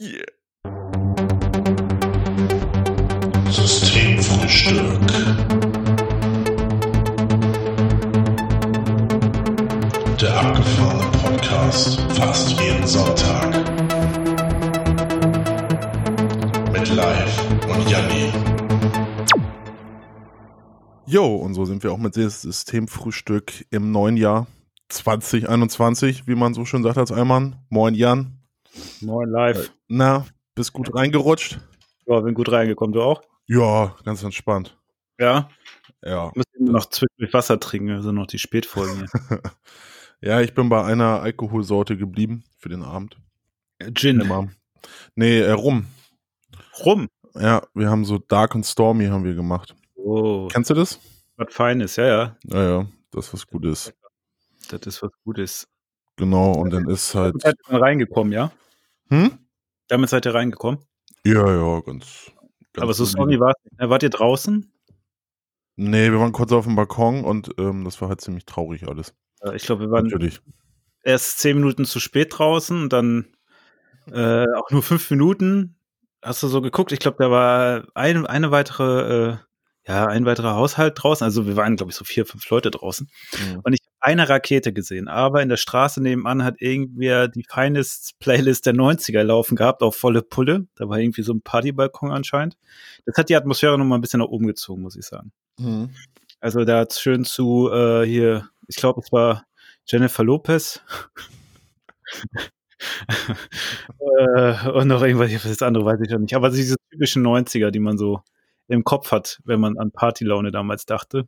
Yeah. Systemfrühstück. Der abgefahrene Podcast fast jeden Sonntag. Mit Live und Janni. Jo, und so sind wir auch mit dem Systemfrühstück im neuen Jahr 2021, wie man so schön sagt als Einmann. Moin Jan. Moin live. Na, bist gut reingerutscht? Ja, bin gut reingekommen, du auch? Ja, ganz entspannt. Ja. Ja. Müssen noch zwischendurch Wasser trinken, sind noch die Spätfolgen ja, ich bin bei einer Alkoholsorte geblieben für den Abend. Gin. Immer. Nee, äh, Rum. Rum? Ja, wir haben so Dark and Stormy haben wir gemacht. Oh. Kennst du das? Was Feines, ja, ja. Ja, ja, das was Gutes. Das ist was Gutes. Genau, und dann ist halt. Damit seid ihr reingekommen, ja? Hm? Damit seid ihr reingekommen? Ja, ja, ganz. ganz Aber so. Stormy war äh, Wart ihr draußen? Nee, wir waren kurz auf dem Balkon und ähm, das war halt ziemlich traurig alles. Ja, Ich glaube, wir waren Natürlich. erst zehn Minuten zu spät draußen und dann äh, auch nur fünf Minuten. Hast du so geguckt? Ich glaube, da war ein, eine weitere, äh, ja, ein weiterer Haushalt draußen. Also wir waren, glaube ich, so vier, fünf Leute draußen. Mhm. Und ich habe eine Rakete gesehen, aber in der Straße nebenan hat irgendwer die Finest Playlist der 90er laufen gehabt, auf volle Pulle. Da war irgendwie so ein Partybalkon anscheinend. Das hat die Atmosphäre noch mal ein bisschen nach oben gezogen, muss ich sagen. Mhm. Also da hat's schön zu äh, hier, ich glaube, es war Jennifer Lopez. äh, und noch irgendwas, das andere weiß ich noch nicht. Aber diese typischen 90er, die man so im Kopf hat, wenn man an Partylaune damals dachte.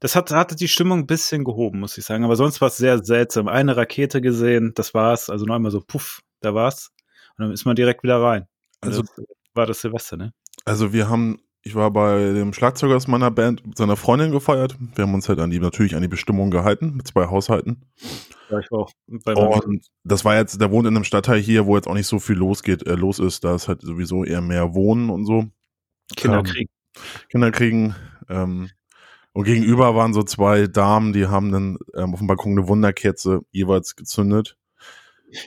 Das hat, hatte die Stimmung ein bisschen gehoben, muss ich sagen. Aber sonst war es sehr seltsam. Eine Rakete gesehen, das war's. Also noch einmal so, puff, da war's. Und dann ist man direkt wieder rein. Also- das war das Silvester, ne? Also wir haben, ich war bei dem Schlagzeuger aus meiner Band mit seiner Freundin gefeiert. Wir haben uns halt an die, natürlich an die Bestimmung gehalten, mit zwei Haushalten. Ja, ich war auch Und das war jetzt, der wohnt in einem Stadtteil hier, wo jetzt auch nicht so viel losgeht, äh, los ist. Da ist halt sowieso eher mehr Wohnen und so. Kinderkrieg. Kinder kriegen. Ähm, und gegenüber waren so zwei Damen, die haben dann ähm, auf dem Balkon eine Wunderkerze jeweils gezündet.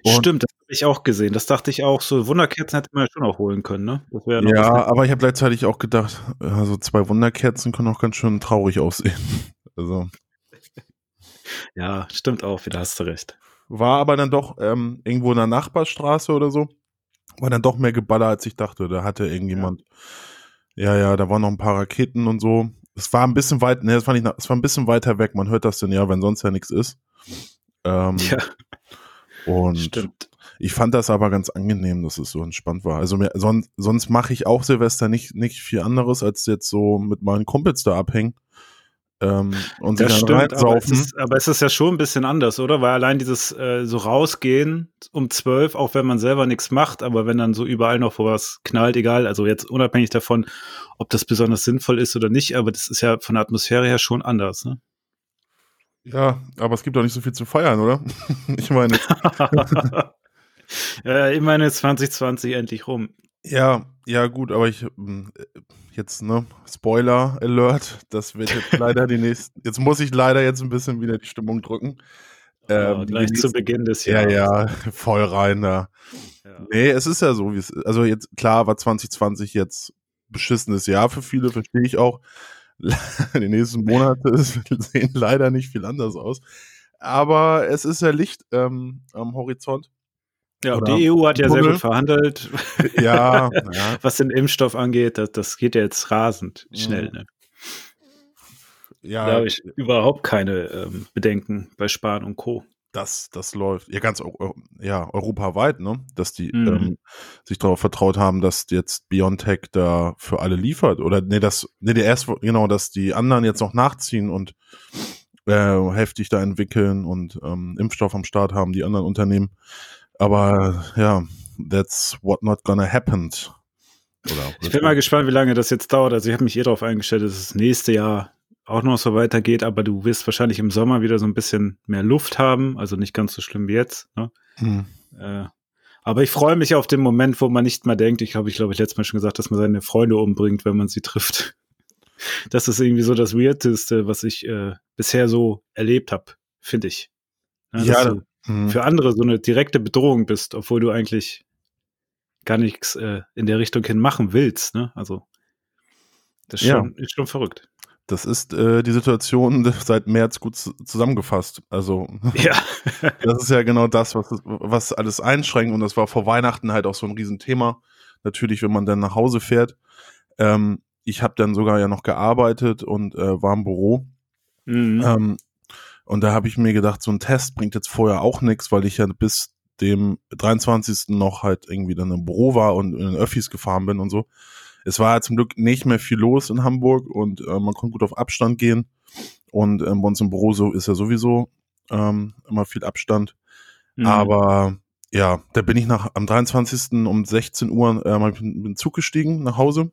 Und- Stimmt, das habe ich auch gesehen. Das dachte ich auch. So Wunderkerzen hätte man ja schon auch holen können, ne? Ja, was- aber ich habe gleichzeitig auch gedacht, also zwei Wunderkerzen können auch ganz schön traurig aussehen. Also ja, stimmt auch. Wieder hast du recht. war aber dann doch ähm, irgendwo in der Nachbarstraße oder so, war dann doch mehr Geballer, als ich dachte. Da hatte irgendjemand, ja, ja, da waren noch ein paar Raketen und so. Es war ein bisschen weit, ne, es war nicht, es war ein bisschen weiter weg. Man hört das denn ja, wenn sonst ja nichts ist. Ähm, Ja, und stimmt. Ich fand das aber ganz angenehm, dass es so entspannt war. Also mir, sonst, sonst mache ich auch Silvester nicht, nicht viel anderes, als jetzt so mit meinen Kumpels da abhängen ähm, und sich Das dann stimmt, aber es, ist, aber es ist ja schon ein bisschen anders, oder? Weil allein dieses äh, so rausgehen um zwölf, auch wenn man selber nichts macht, aber wenn dann so überall noch was knallt, egal, also jetzt unabhängig davon, ob das besonders sinnvoll ist oder nicht, aber das ist ja von der Atmosphäre her schon anders, ne? Ja, aber es gibt doch nicht so viel zu feiern, oder? ich meine, ja, immerhin ist 2020 endlich rum. ja, ja gut, aber ich ähm, jetzt, ne, Spoiler Alert, das wird jetzt leider die nächsten, jetzt muss ich leider jetzt ein bisschen wieder die Stimmung drücken. Ja, Ähm, gleich die zu nächsten- Beginn des Ja, Jahres. ja, voll rein da. Ja. Nee, es ist ja so, wie es ist. Also jetzt, klar war 2020 jetzt beschissenes Jahr für viele, verstehe ich auch. Die nächsten Monate sehen leider nicht viel anders aus. Aber es ist ja Licht ähm, am Horizont. Ja, Oder die EU hat ja sehr Tunnel. gut verhandelt. Ja, ja, Was den Impfstoff angeht, das, das geht ja jetzt rasend schnell. Ne? Da ja habe ich überhaupt keine ähm, Bedenken bei Spahn und Co. das, das läuft. Ja, ganz ja, europaweit, ne? Dass die Mhm. ähm, sich darauf vertraut haben, dass jetzt BioNTech da für alle liefert. Oder nee, das, nee, der erst, genau, dass die anderen jetzt noch nachziehen und äh, heftig da entwickeln und ähm, Impfstoff am Start haben, die anderen Unternehmen. Aber ja, that's what not gonna happen. Oder, Ich bin mal gespannt, wie lange das jetzt dauert. Also ich habe mich eh darauf eingestellt, dass es nächste Jahr auch noch so weitergeht, aber du wirst wahrscheinlich im Sommer wieder so ein bisschen mehr Luft haben, also nicht ganz so schlimm wie jetzt. Ne? Hm. Äh, aber ich freue mich auf den Moment, wo man nicht mal denkt, ich habe ich glaube ich letztes Mal schon gesagt, dass man seine Freunde umbringt, wenn man sie trifft. Das ist irgendwie so das Weirdeste, was ich äh, bisher so erlebt habe, finde ich. Ja, dass du Mhm. für andere so eine direkte Bedrohung bist, obwohl du eigentlich gar nichts äh, in der Richtung hin machen willst. Ne? Also das ist Ja. schon, ist schon verrückt. Das ist äh, die Situation seit März gut zu- zusammengefasst. Also Ja. das ist ja genau das, was, was alles einschränkt. Und das war vor Weihnachten halt auch so ein Riesenthema. Natürlich, wenn man dann nach Hause fährt. Ähm, ich habe dann sogar ja noch gearbeitet und äh, war im Büro. Mhm. Ähm, und da habe ich mir gedacht, so ein Test bringt jetzt vorher auch nichts, weil ich ja bis dem 23. noch halt irgendwie dann im Büro war und in den Öffis gefahren bin und so. Es war zum Glück nicht mehr viel los in Hamburg und äh, man konnte gut auf Abstand gehen. Und ähm, bei uns im Büro so ist ja sowieso ähm, immer viel Abstand. Mhm. Aber ja, da bin ich nach am 23. um 16 Uhr äh, mal mit dem Zug gestiegen nach Hause,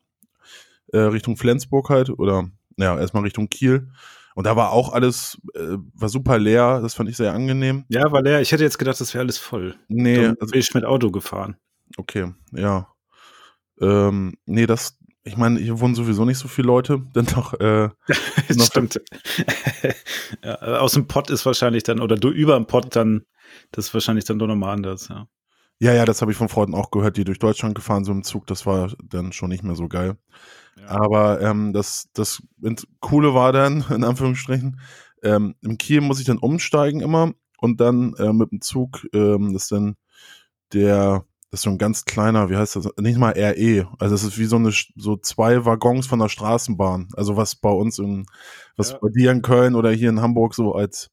äh, Richtung Flensburg halt oder ja, erstmal Richtung Kiel. Und da war auch alles, äh, war super leer, das fand ich sehr angenehm. Ja, war leer. Ich hätte jetzt gedacht, das wäre alles voll. Nee, Dann also, bin ich mit Auto gefahren. okay, ja. Ähm, nee, das, ich meine, hier wohnen sowieso nicht so viele Leute, denn doch, äh, Noch- stimmt. ja, äh, aus dem Pott ist wahrscheinlich dann, oder du über dem Pott dann, das ist wahrscheinlich dann doch nochmal anders, ja. ja, ja, das habe ich von Freunden auch gehört, die durch Deutschland gefahren sind im Zug, das war dann schon nicht mehr so geil. Ja. Aber ähm, das, das Coole war dann, in Anführungsstrichen, ähm, im Kiel muss ich dann umsteigen immer und dann äh, mit dem Zug, ähm, das ist dann der, das ist so ein ganz kleiner, wie heißt das, nicht mal RE, also es ist wie so eine, so zwei Waggons von der Straßenbahn, also was bei uns in, was Ja. bei dir in Köln oder hier in Hamburg so als,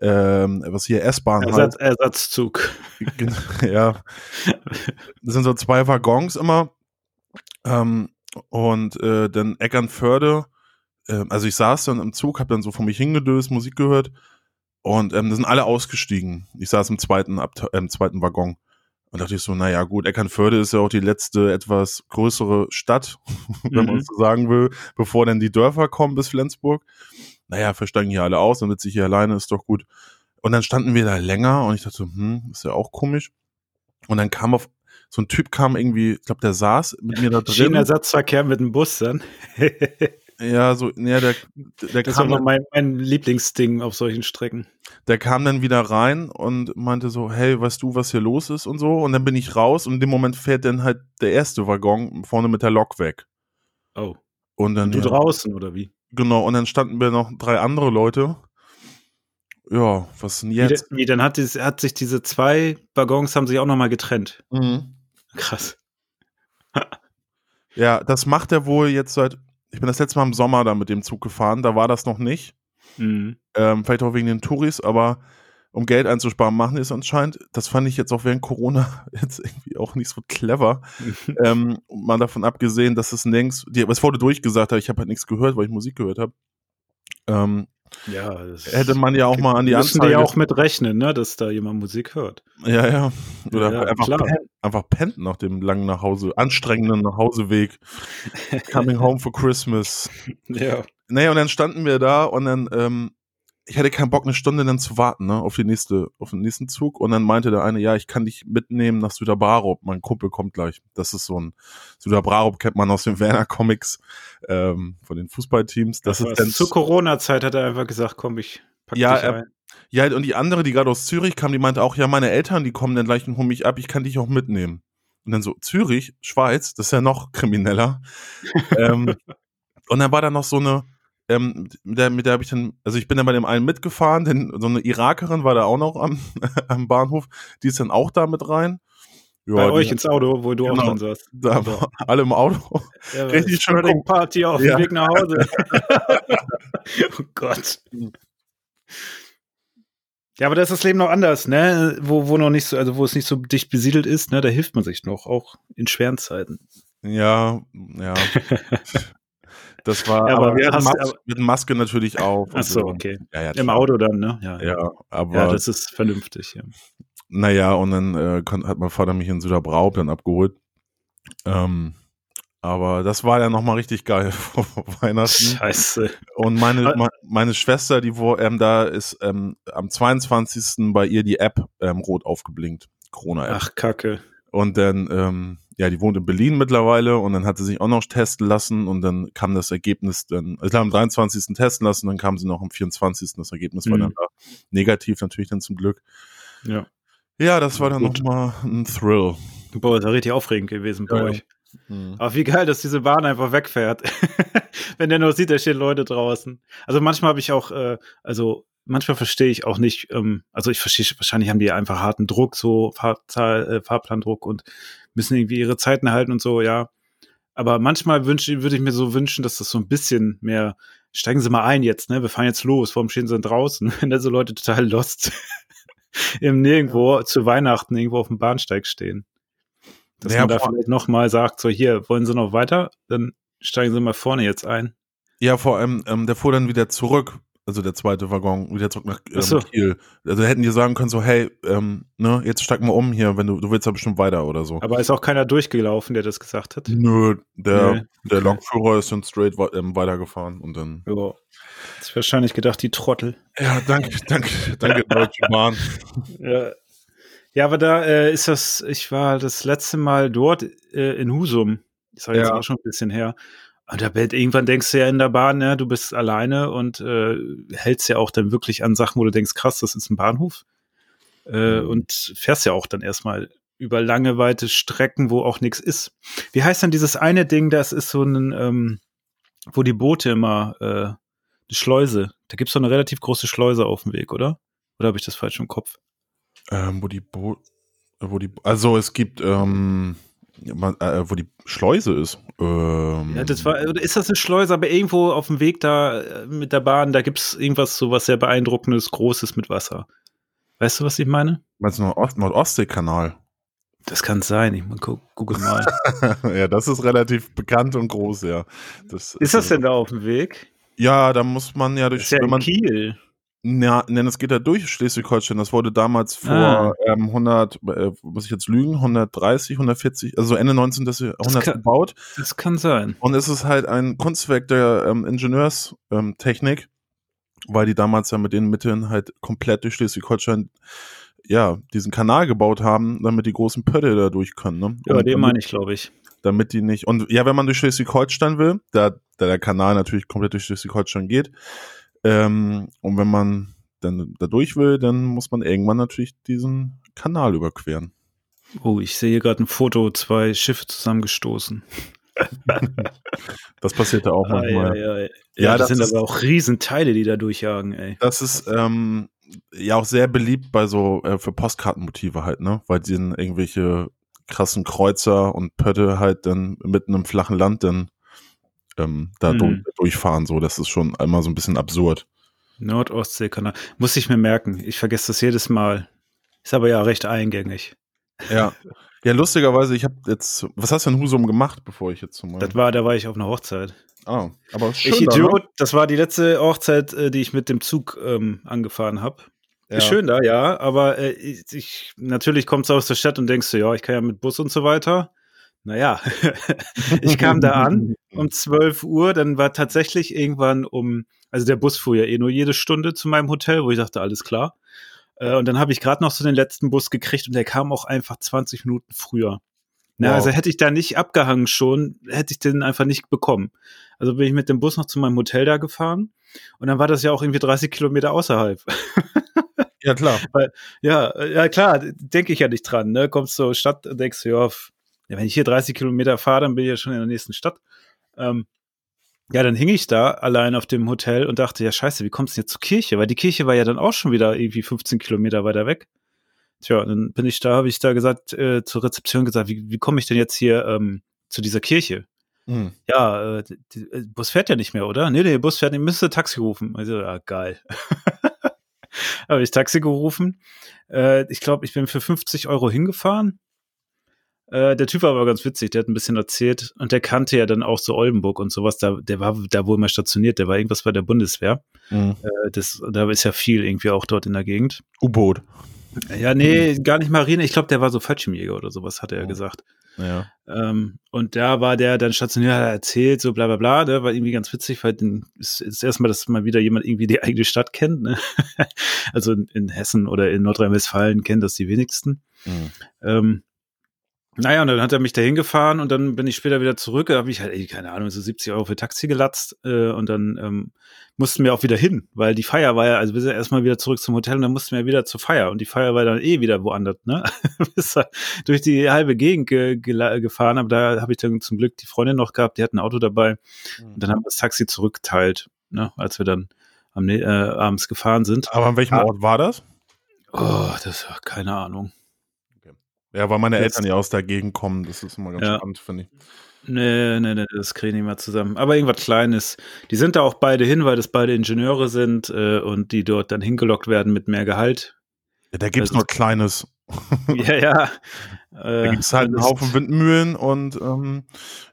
ähm, was hier S-Bahn Ersatz, halt, Ersatzzug. ja, das sind so zwei Waggons immer. Ähm, und äh, dann Eckernförde, äh, also ich saß dann im Zug, habe dann so vor mich hingedöst, Musik gehört und ähm, da sind alle ausgestiegen. Ich saß im zweiten, Abte im zweiten Waggon und dachte ich so, naja gut, Eckernförde ist ja auch die letzte etwas größere Stadt, wenn man Mhm. es so sagen will, bevor dann die Dörfer kommen bis Flensburg. Naja, versteigen hier alle aus, dann sitze ich hier alleine, ist doch gut. Und dann standen wir da länger und ich dachte so, hm, ist ja auch komisch. Und dann kam auf, so ein Typ kam irgendwie, ich glaube, der saß mit mir da drin. Schienenersatzverkehr mit dem Bus dann. Ja, so, ja, der, der, Das war kam immer dann, mein, mein Lieblingsding auf solchen Strecken. der kam dann wieder rein und meinte so, hey, weißt du, was hier los ist und so. Und dann bin ich raus und in dem Moment fährt dann halt der erste Waggon vorne mit der Lok weg. Oh. Und dann, Und du ja, draußen, oder wie? genau, und dann standen wir noch drei andere Leute. Ja, was denn Wie, jetzt? denn- wie dann hat, dieses, hat sich diese zwei Waggons haben sich auch nochmal getrennt. Mhm. Krass. Ja, das macht er wohl jetzt seit, ich bin das letzte Mal im Sommer da mit dem Zug gefahren, da war das noch nicht. Mhm. Ähm, vielleicht auch wegen den Touris, aber um Geld einzusparen, machen die es anscheinend. Das fand ich jetzt auch während Corona jetzt irgendwie auch nicht so clever. ähm, mal davon abgesehen, dass es nirgends, die, es wurde durchgesagt, aber ich habe halt nichts gehört, weil ich Musik gehört habe. Ähm, ja, das hätte man ja auch mal an die müssen die Anzeige. ja auch mit rechnen, ne, dass da jemand Musik hört. ja, ja. Oder Ja, einfach, pennt, einfach pennt nach dem langen Nachhause, anstrengenden Nachhauseweg. Coming home for Christmas. Ja. Naja, und dann standen wir da und dann, ähm, ich hatte keinen Bock, eine Stunde dann zu warten, ne, auf die nächste, auf den nächsten Zug. Und dann meinte der eine, ja, ich kann dich mitnehmen nach Süderbarup. Mein Kumpel kommt gleich. Das ist so ein, Süderbarup kennt man aus den Werner Comics, ähm, von den Fußballteams. Das, Das ist dann, Zur Corona-Zeit hat er einfach gesagt, komm, ich pack Ja, dich ein. ja, und die andere, die gerade aus Zürich kam, die meinte auch, ja, meine Eltern, die kommen dann gleich und holen mich ab, ich kann dich auch mitnehmen. Und dann so, Zürich, Schweiz, das ist ja noch krimineller. ähm, und dann war da noch so eine, ähm, mit der, mit der habe ich dann, also ich bin dann bei dem einen mitgefahren, denn so eine Irakerin war da auch noch am, am Bahnhof, die ist dann auch da mit rein. Ja, Bei euch ins Auto, wo du Genau. auch drin saßt. da waren alle im Auto. Ja, Richtig schön Party auf Ja. dem Weg nach Hause. oh Gott. Ja, aber da ist das Leben noch anders, ne? Wo, wo noch nicht so, also wo es nicht so dicht besiedelt ist, ne? Da hilft man sich noch, auch in schweren Zeiten. Ja, ja. Das war, Ja, aber, aber hatten hast- Mas aber- mit Maske natürlich und Ach so, okay. Ja, ja, Im. Auto dann, ne? Ja, Ja, aber Ja, das ist vernünftig, ja. Naja, und dann äh, hat mein Vater mich in Süderbraup dann abgeholt. Ähm, aber das war ja nochmal richtig geil vor Weihnachten. Scheiße. Und meine, meine Schwester, die wo, ähm, da ist ähm, am 22. bei ihr die App ähm, rot aufgeblinkt. Corona-App. Ach, Kacke. Und dann, ähm, ja, die wohnt in Berlin mittlerweile und dann hat sie sich auch noch testen lassen und dann kam das Ergebnis dann, also am 23. testen lassen, dann kam sie noch am 24. Das Ergebnis war Mhm. dann da negativ, natürlich dann zum Glück. Ja. Ja, das war dann nochmal ein Thrill. Boah, ist ja richtig aufregend gewesen bei Ja, euch. Aber wie geil, dass diese Bahn einfach wegfährt. Wenn der nur sieht, da stehen Leute draußen. Also manchmal habe ich auch, äh, also manchmal verstehe ich auch nicht, ähm, also ich verstehe, wahrscheinlich haben die einfach harten Druck, so Fahrzahl, äh, Fahrplandruck und müssen irgendwie ihre Zeiten halten und so, ja. Aber manchmal wünsche, würde ich mir so wünschen, dass das so ein bisschen mehr, steigen Sie mal ein jetzt, ne? Wir fahren jetzt los, warum stehen Sie denn draußen? Wenn da so Leute total lost im Nirgendwo zu Weihnachten irgendwo auf dem Bahnsteig stehen. Dass Ja, man da vielleicht nochmal sagt, so hier, wollen Sie noch weiter? Dann steigen Sie mal vorne jetzt ein. Ja, vor allem, ähm, der fuhr dann wieder zurück, also der zweite Waggon, wieder zurück nach ähm, so. Kiel. Also hätten die sagen können, so, hey, ähm, ne, jetzt steig mal um hier, wenn du, du willst ja bestimmt weiter oder so. Aber ist auch keiner durchgelaufen, der das gesagt hat. Nö, der, Nee, der okay. Lokführer ist dann straight ähm, weitergefahren und dann. Ja. Hat sich wahrscheinlich gedacht, die Trottel. Ja, danke, danke, danke, Deutsche Bahn. Ja. Ja, aber da äh, ist das, ich war das letzte Mal dort äh, in Husum. Das jetzt Ja. auch schon ein bisschen her. Und da wird- irgendwann denkst du ja in der Bahn, ja, du bist alleine und äh, hältst ja auch dann wirklich an Sachen, wo du denkst, krass, das ist ein Bahnhof. Äh, Mhm. Und fährst ja auch dann erstmal über lange, weite Strecken, wo auch nichts ist. Wie heißt dann dieses eine Ding, das ist so ein, ähm, wo die Boote immer, äh, eine Schleuse. Da gibt's doch eine relativ große Schleuse auf dem Weg, oder? Oder habe ich das falsch im Kopf? Ähm, wo die Bo wo die, also es gibt, ähm, äh, wo die Schleuse ist. Ähm, Ja, das war, ist das eine Schleuse, aber irgendwo auf dem Weg da äh, mit der Bahn, da gibt's irgendwas so was sehr beeindruckendes, Großes mit Wasser. Weißt du, was ich meine? Meinst du Nordost Nordostseekanal? Das kann sein, ich mal gu google mal. ja, das ist relativ bekannt und groß, ja. Das ist das denn da auf dem Weg? Ja, da muss man ja Das durch, ist ja in man, Kiel. Ja, nein, es geht ja durch Schleswig-Holstein. Das wurde damals vor Ah. ähm, 100, äh, muss ich jetzt lügen, 130, 140, also Ende 19. Jahrhunderts gebaut. Das kann sein. Und es ist halt ein Kunstwerk der ähm, Ingenieurstechnik, ähm, weil die damals ja mit den Mitteln halt komplett durch Schleswig-Holstein ja, diesen Kanal gebaut haben, damit die großen Pötte da durch können. Ne? Ja, Und den meine ich, glaube ich. damit die nicht. Und ja, wenn man durch Schleswig-Holstein will, da, da der Kanal natürlich komplett durch Schleswig-Holstein geht, ähm, und wenn man dann da durch will, dann muss man irgendwann natürlich diesen Kanal überqueren. Oh, ich sehe gerade ein Foto, zwei Schiffe zusammengestoßen. Das passiert ja auch manchmal. Ei, ei, ei. Ja, Ja, das, das sind ist- aber auch Riesenteile, die da durchjagen, ey. Das ist ähm, ja auch sehr beliebt bei so äh, für Postkartenmotive halt, ne? Weil die dann irgendwelche krassen Kreuzer und Pötte halt dann mitten im flachen Land dann ähm, da Mhm. durch, durchfahren. So, das ist schon einmal so ein bisschen absurd. Nordostseekanal. Muss ich mir merken. Ich vergesse das jedes Mal. Ist aber ja recht eingängig. Ja. Ja, lustigerweise, ich habe jetzt, was hast du in Husum gemacht, bevor ich jetzt zum Das war, da war ich auf einer Hochzeit. Ah, aber schön ich ne? Idiot, das war die letzte Hochzeit, äh, die ich mit dem Zug ähm, angefahren habe. Ja. Schön da, ja, aber äh, ich, natürlich kommst du aus der Stadt und denkst du, ja, ich kann ja mit Bus und so weiter. Naja, ich kam da an um 12 Uhr, dann war tatsächlich irgendwann um, also der Bus fuhr ja eh nur jede Stunde zu meinem Hotel, wo ich dachte, alles klar. Äh, und dann habe ich gerade noch so den letzten Bus gekriegt und der kam auch einfach 20 Minuten früher. Na, Wow. also hätte ich da nicht abgehangen schon, hätte ich den einfach nicht bekommen. Also bin ich mit dem Bus noch zu meinem Hotel da gefahren und dann war das ja auch irgendwie 30 Kilometer außerhalb. Ja, klar. Ja, äh, ja klar, denke ich ja nicht dran. Ne? Kommst zur Stadt und denkst, ja, ja, wenn ich hier 30 Kilometer fahre, dann bin ich ja schon in der nächsten Stadt. Ähm, ja, dann hing ich da allein auf dem Hotel und dachte, ja scheiße, wie kommst du jetzt zur Kirche? Weil die Kirche war ja dann auch schon wieder irgendwie 15 Kilometer weiter weg. Tja, dann bin ich da, habe ich da gesagt, äh, zur Rezeption gesagt, wie, wie komme ich denn jetzt hier ähm, zu dieser Kirche? Hm. Ja, äh, die, äh, Bus fährt ja nicht mehr, oder? Nee, nee, Bus fährt nicht, müsste Taxi rufen. Also, ja, geil. Habe ich Taxi gerufen. Äh, ich glaube, ich bin für 50 Euro hingefahren. Äh, der Typ war aber ganz witzig, der hat ein bisschen erzählt und der kannte ja dann auch so Oldenburg und sowas. Da, der war da wohl mal stationiert, der war irgendwas bei der Bundeswehr. Hm. Äh, das, da ist ja viel irgendwie auch dort in der Gegend. U-Boot. Ja, nee, gar nicht Marine. Ich glaube, der war so Fallschirmjäger oder sowas, hat er ja gesagt. Ja. Ähm, und da war der dann stationiert, hat er erzählt, so bla bla bla, der war irgendwie ganz witzig, weil den ist, ist erstmal, dass mal wieder jemand irgendwie die eigene Stadt kennt. Ne? also in, in Hessen oder in Nordrhein-Westfalen kennen das die wenigsten. Hm. Ähm, Naja, und dann hat er mich dahin gefahren und dann bin ich später wieder zurück. Da habe ich halt, ey, keine Ahnung, so 70 Euro für Taxi gelatzt äh, und dann ähm, mussten wir auch wieder hin, weil die Feier war ja, also wir sind erstmal wieder zurück zum Hotel und dann mussten wir wieder zur Feier und die Feier war dann eh wieder woanders, ne? Bis durch die halbe Gegend ge ge gefahren, aber da habe ich dann zum Glück die Freundin noch gehabt, die hat ein Auto dabei und dann haben wir das Taxi zurückgeteilt, ne? Als wir dann am, äh, abends gefahren sind. Aber an welchem Ah. Ort war das? Oh, das war keine Ahnung. Ja, weil meine Eltern ja aus der Gegend kommen. Das ist immer ganz Ja. spannend, finde ich. Nee, nee, nee, das kriege ich nicht mehr zusammen. Aber irgendwas Kleines. Die sind da auch beide hin, weil das beide Ingenieure sind äh, und die dort dann hingelockt werden mit mehr Gehalt. Ja, da gibt's Das nur Kleines. ja, ja. Da Äh, gibt's halt einen Haufen Windmühlen und ähm,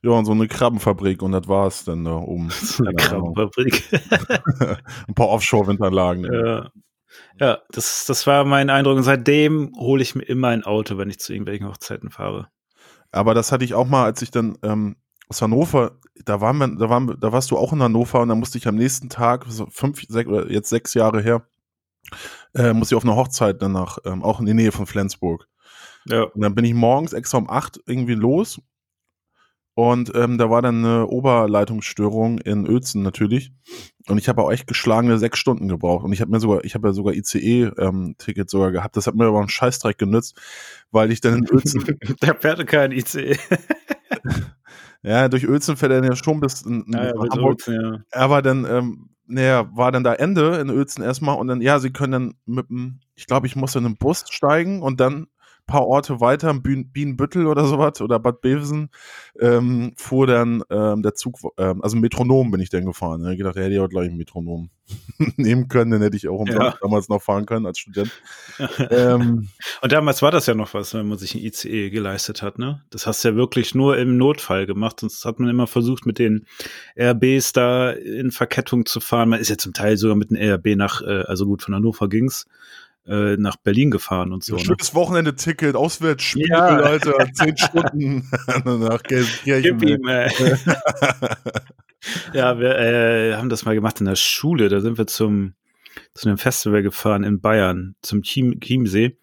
ja, und so eine Krabbenfabrik und das war's dann da oben. So eine. Krabbenfabrik. Ein paar Offshore-Windanlagen. ja, ja das, das war mein Eindruck. Und seitdem hole ich mir immer ein Auto, wenn ich zu irgendwelchen Hochzeiten fahre. Aber das hatte ich auch mal, als ich dann ähm, aus Hannover, da waren wir, da waren, da warst du auch in Hannover und dann musste ich am nächsten Tag, so fünf, sechs oder jetzt sechs Jahre her, äh, musste ich auf eine Hochzeit danach, ähm, auch in der Nähe von Flensburg. Ja. Und dann bin ich morgens extra um acht irgendwie los. Und ähm, da war dann eine Oberleitungsstörung in Uelzen natürlich. Und ich habe auch echt geschlagene sechs Stunden gebraucht. Und ich habe mir sogar, ich habe ja sogar ICE-Ticket sogar gehabt. Das hat mir aber einen Scheißdreck genützt, weil ich dann in Uelzen, Der fährt kein ICE. ja, durch Uelzen fährt er ja schon bis in, in Ja, ja, Hamburg. Uelzen, ja. Aber dann, ähm, naja, war dann da Ende in Uelzen erstmal und dann, ja, sie können dann mit dem, ich glaube, ich muss in einen Bus steigen und dann paar Orte weiter, Bien- Bienenbüttel oder sowas oder Bad Bevensen, ähm, fuhr dann ähm, der Zug, ähm, also Metronom bin ich dann gefahren. Hab ich gedacht, da hätte ich auch gleich ein Metronom nehmen können, dann hätte ich auch Ja. damals noch fahren können als Student. ähm, Und damals war das ja noch was, wenn man sich ein ICE geleistet hat, ne? Das hast du ja wirklich nur im Notfall gemacht, sonst hat man immer versucht, mit den RBs da in Verkettung zu fahren. Man ist ja zum Teil sogar mit dem RB nach, äh, also gut, von Hannover ging's, äh, nach Berlin gefahren und so. so Ne? schönes Wochenende-Ticket, Auswärtsspiel, Ja. Alter, zehn Stunden nach Gelsenkirchen. Gib ihm, ja, wir äh, haben das mal gemacht in der Schule. Da sind wir zum zu einem Festival gefahren in Bayern, zum Chiem Chiemsee.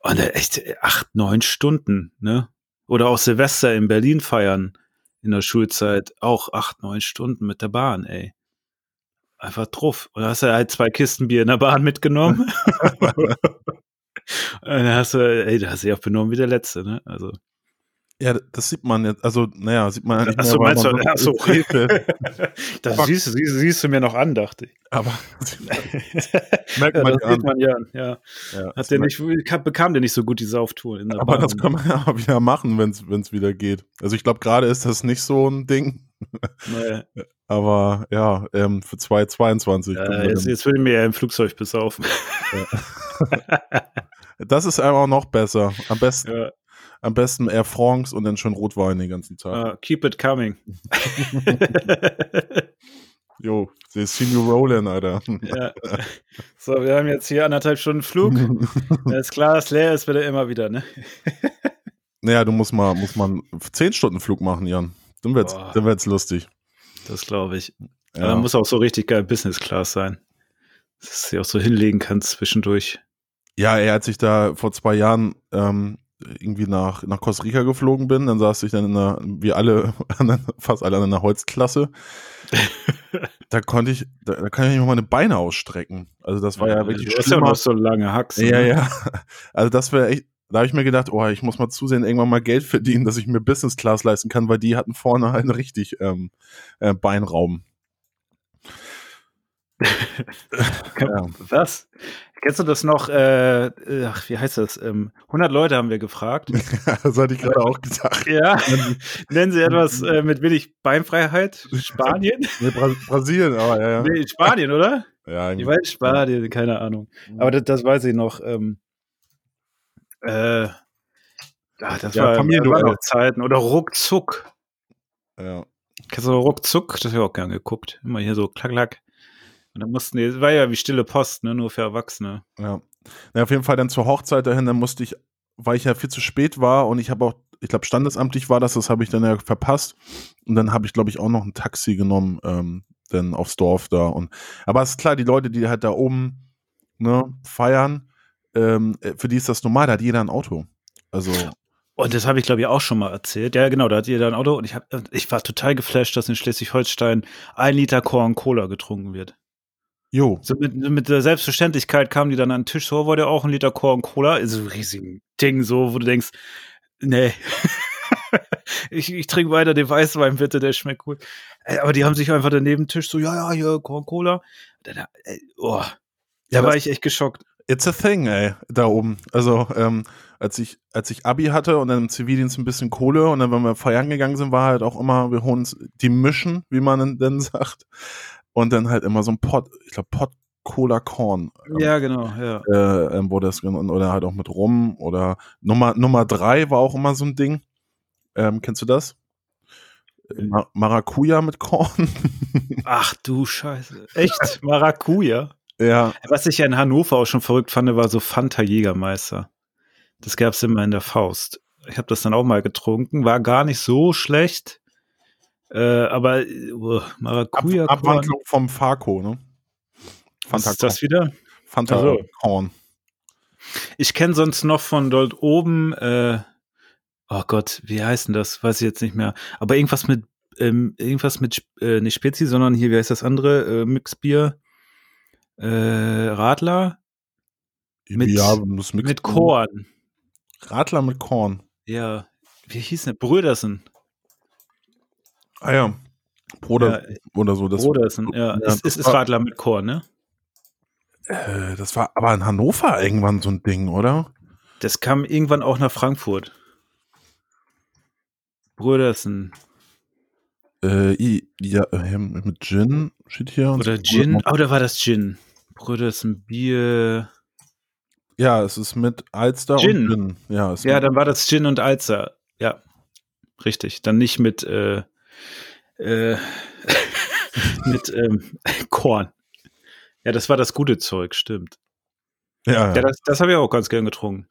Und echt äh, acht, neun Stunden, ne? Oder auch Silvester in Berlin feiern in der Schulzeit. Auch acht, neun Stunden mit der Bahn, ey. Einfach drauf. Und da hast du halt zwei Kisten Bier in der Bahn mitgenommen. Und dann hast du, ey, da hast du dich auch benommen wie der Letzte, ne? Also. Ja, das sieht man jetzt, also, naja, sieht man ja nicht Ach so, weil meinst du, man ach so. Hilfe. Das siehst, du- siehst, siehst du mir noch an, dachte ich. Aber ja, merkt man das ja an. sieht man ja an. Ja. Ja, Hat der nicht, bekam der nicht so gut die Sauftour in der aber Bahn. das kann man ja auch wieder machen, wenn es wieder geht. Also ich glaube, gerade ist das nicht so ein Ding. Naja, Aber ja, ähm, für 2022. äh, jetzt, jetzt will ich mir ja im Flugzeug besaufen. das ist einfach noch besser. Am besten, ja. Am besten Air France und dann schön Rotwein den ganzen Tag. Ah, keep it coming. Jo, they see you rolling, Alter. ja. So, wir haben jetzt hier anderthalb Stunden Flug. Das Glas leer ist, wird er immer wieder, ne? naja, du musst mal, muss man 10 Stunden Flug machen, Jan. Dann wird's, Boah. dann wird's lustig. Das glaube ich. Ja. Aber muss auch so richtig geil Business Class sein. Dass du sie auch so hinlegen kannst zwischendurch. Ja, ey, als ich da vor zwei Jahren ähm, irgendwie nach, nach Costa Rica geflogen bin, dann saß ich dann in einer, wie alle, fast alle in einer Holzklasse. da konnte ich, da, da kann ich nicht mal meine Beine ausstrecken. Also das war ja wirklich Du hast ja noch so lange Haxen. Ja, ne? ja. Also das wäre echt, da habe ich mir gedacht, oh, ich muss mal zusehen, irgendwann mal Geld verdienen, dass ich mir Business Class leisten kann, weil die hatten vorne halt richtig ähm, äh, Beinraum. ja. Was? Kennst du das noch? Äh, ach, wie heißt das? Ähm, 100 Leute haben wir gefragt. das hatte ich gerade auch gedacht. ja. Nennen Sie etwas äh, mit wenig Beinfreiheit? Spanien? Nee, Bra Brasilien, aber ja, ja. nee, Spanien, oder? ja Ich weiß Spanien, keine Ahnung. Aber das, das weiß ich noch. Ähm, äh, ah, das Ja, war, Familienduell. noch Zeiten. Oder ruckzuck. ja. Kennst du ruckzuck? Das habe ich auch gern geguckt. Immer hier so klack, klack. Und dann mussten die, war ja wie stille Post, ne? Nur für Erwachsene. Ja. Na, auf jeden Fall dann zur Hochzeit dahin, dann musste ich, weil ich ja viel zu spät war und ich habe auch, ich glaube, standesamtlich war das, das habe ich dann ja verpasst. Und dann habe ich, glaube ich, auch noch ein Taxi genommen, ähm, dann aufs Dorf da. Und aber es ist klar, die Leute, die halt da oben ne, feiern, ähm, äh, für die ist das normal, da hat jeder ein Auto. Also, Und das habe ich, glaube ich, auch schon mal erzählt. Ja, genau, da hat da ein Auto und ich, hab, ich war total geflasht, dass in Schleswig-Holstein ein Liter Korn Cola getrunken wird. Jo. So mit, mit der Selbstverständlichkeit kamen die dann an den Tisch, so wollt ihr auch ein Liter Korn Cola? Ist so ein riesiges Ding, so, wo du denkst, nee. ich, ich trinke weiter den Weißwein, bitte, der schmeckt gut. Ey, Aber die haben sich einfach daneben Tisch so, ja, ja, hier, Korn Cola. Da, ey, oh, Ja, da war das- ich echt geschockt. It's a thing, ey, da oben. Also, ähm, als ich, als ich Abi hatte und dann im Zivildienst ein bisschen Kohle und dann, wenn wir feiern gegangen sind, war halt auch immer, wir holen uns die Mischen, wie man denn sagt. Und dann halt immer so ein Pot, ich glaube, Pot Cola Korn. ähm, Ja, genau, ja. äh, ähm, wo das gen- oder halt auch mit Rum oder Nummer Nummer drei war auch immer so ein Ding. Ähm, kennst du das? Ma Maracuja mit Korn. Ach du Scheiße. Echt? Maracuja? ja, Was ich ja in Hannover auch schon verrückt fand, war so Fanta Jägermeister. Das gab's immer in der Faust. Ich habe das dann auch mal getrunken, war gar nicht so schlecht. Äh, aber uh, Ab Maracuja Abwandlung vom Farco, ne? Was Fanta ist das wieder? Fanta Ach so. Korn. Ich kenne sonst noch von dort oben, äh, oh Gott, wie heißt denn das? Weiß ich jetzt nicht mehr. Aber irgendwas mit, ähm, irgendwas mit, äh, nicht Spezi, sondern hier, wie heißt das andere? Äh, Mixbier? Äh, Radler? Mit- ja, Mit Korn. Radler mit Korn. Ja, wie hieß denn? Brödersen. Ah ja. Bruder Ja, oder so. Das, Brodersen, ja. ja, es, es das ist war- Radler mit Korn, ne? äh, das war aber in Hannover irgendwann so ein Ding, oder? Das kam irgendwann auch nach Frankfurt. Brödersen. Äh, ja, äh, mit Gin steht hier. Oder. Gin. Oh, da war das Gin. Brödersen Bier. Ja, es ist mit Alster Gin. und Gin. Ja, Ja, dann war das Gin und Alzer. Ja, richtig. Dann nicht mit, äh, äh, mit ähm, Korn. Ja, das war das gute Zeug, stimmt. ja, Ja, das, das habe ich auch ganz gern getrunken.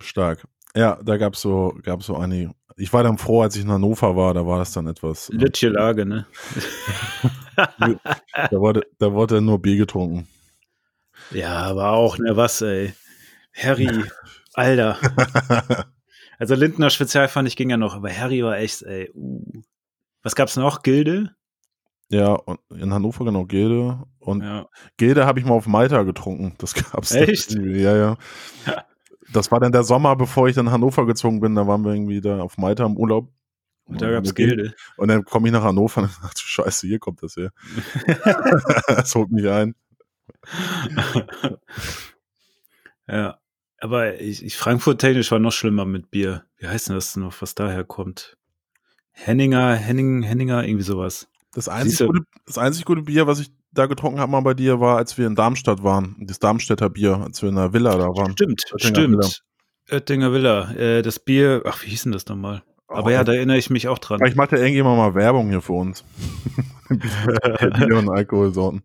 stark. Ja, da gab's so, gab's so eine. Ich war dann froh, als ich in Hannover war, da war das dann etwas. äh, Lütje Lage, ne? da, wurde, da wurde nur Bier getrunken. Ja, aber auch, ne, was, ey. Harry, Alter. Also Lindner Spezialfand ging ja noch, aber Harry war echt, ey. Uh. Was gab's noch? Gilde? ja, in Hannover genau Gilde. Und Ja. Gilde habe ich mal auf Malta getrunken. Das gab's da Echt? irgendwie. Ja, ja. Ja. Das war dann der Sommer, bevor ich dann Hannover gezogen bin. Da waren wir irgendwie da auf Malta im Urlaub. Und da gab's Gilde. Und dann komme ich nach Hannover und ach du Scheiße, hier kommt das her. das holt mich ein. Ja. Aber ich, ich Frankfurt technisch war noch schlimmer mit Bier. Wie heißt denn das noch, was daher kommt? Henninger, Henning, Henninger, irgendwie sowas. Das einzig, gute, das einzig gute Bier, was ich da getrunken habe mal bei dir, war, als wir in Darmstadt waren. Das Darmstädter Bier, als wir in der Villa da waren. Stimmt, Oettinger stimmt. Oettinger Villa. Äh, das Bier, ach, wie hieß denn das nochmal? Aber ja, da erinnere ich mich auch dran. Vielleicht macht ja irgendjemand mal Werbung hier für uns. Bier und Alkoholsorten.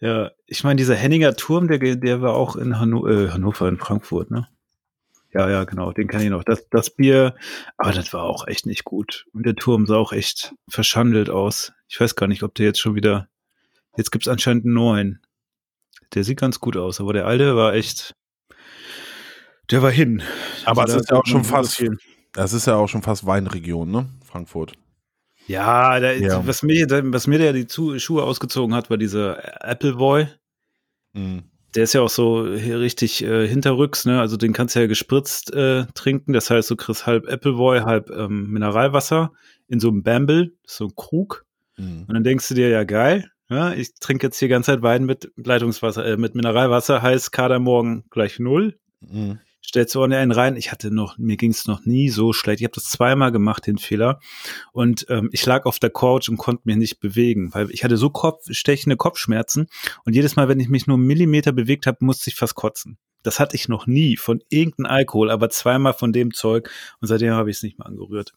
Ja, ich meine, dieser Henninger Turm, der, der war auch in Hanno äh, Hannover, in Frankfurt, ne? Ja, ja, genau, den kenne ich noch. Das, das Bier, aber das war auch echt nicht gut. Und der Turm sah auch echt verschandelt aus. Ich weiß gar nicht, ob der jetzt schon wieder. Jetzt gibt's anscheinend einen neuen. Der sieht ganz gut aus, aber der alte war echt. Der war hin. Aber Also es ist ja auch schon fast, viel. Es ist ja auch schon fast Weinregion, ne? Frankfurt. Ja, da, Ja. Was, mir, was mir der die Schuhe ausgezogen hat, war dieser Appleboy. Mhm. Der ist ja auch so hier richtig äh, hinterrücks, ne? Also den kannst du ja gespritzt äh, trinken. Das heißt, du kriegst halb Appleboy, halb ähm, Mineralwasser in so einem Bamble, das so ein Krug. Mhm. Und dann denkst du dir, ja geil, ja, ich trinke jetzt die ganze Zeit Wein mit Leitungswasser, äh, mit Mineralwasser, heißt Kader morgen gleich null. Mhm. Stellst du an einen rein. Ich hatte noch, mir ging es noch nie so schlecht. Ich habe das zweimal gemacht, den Fehler. Und ähm, ich lag auf der Couch und konnte mich nicht bewegen, weil ich hatte so Kopf, stechende Kopfschmerzen. Und jedes Mal, wenn ich mich nur einen Millimeter bewegt habe, musste ich fast kotzen. Das hatte ich noch nie von irgendeinem Alkohol, aber zweimal von dem Zeug. Und seitdem habe ich es nicht mehr angerührt.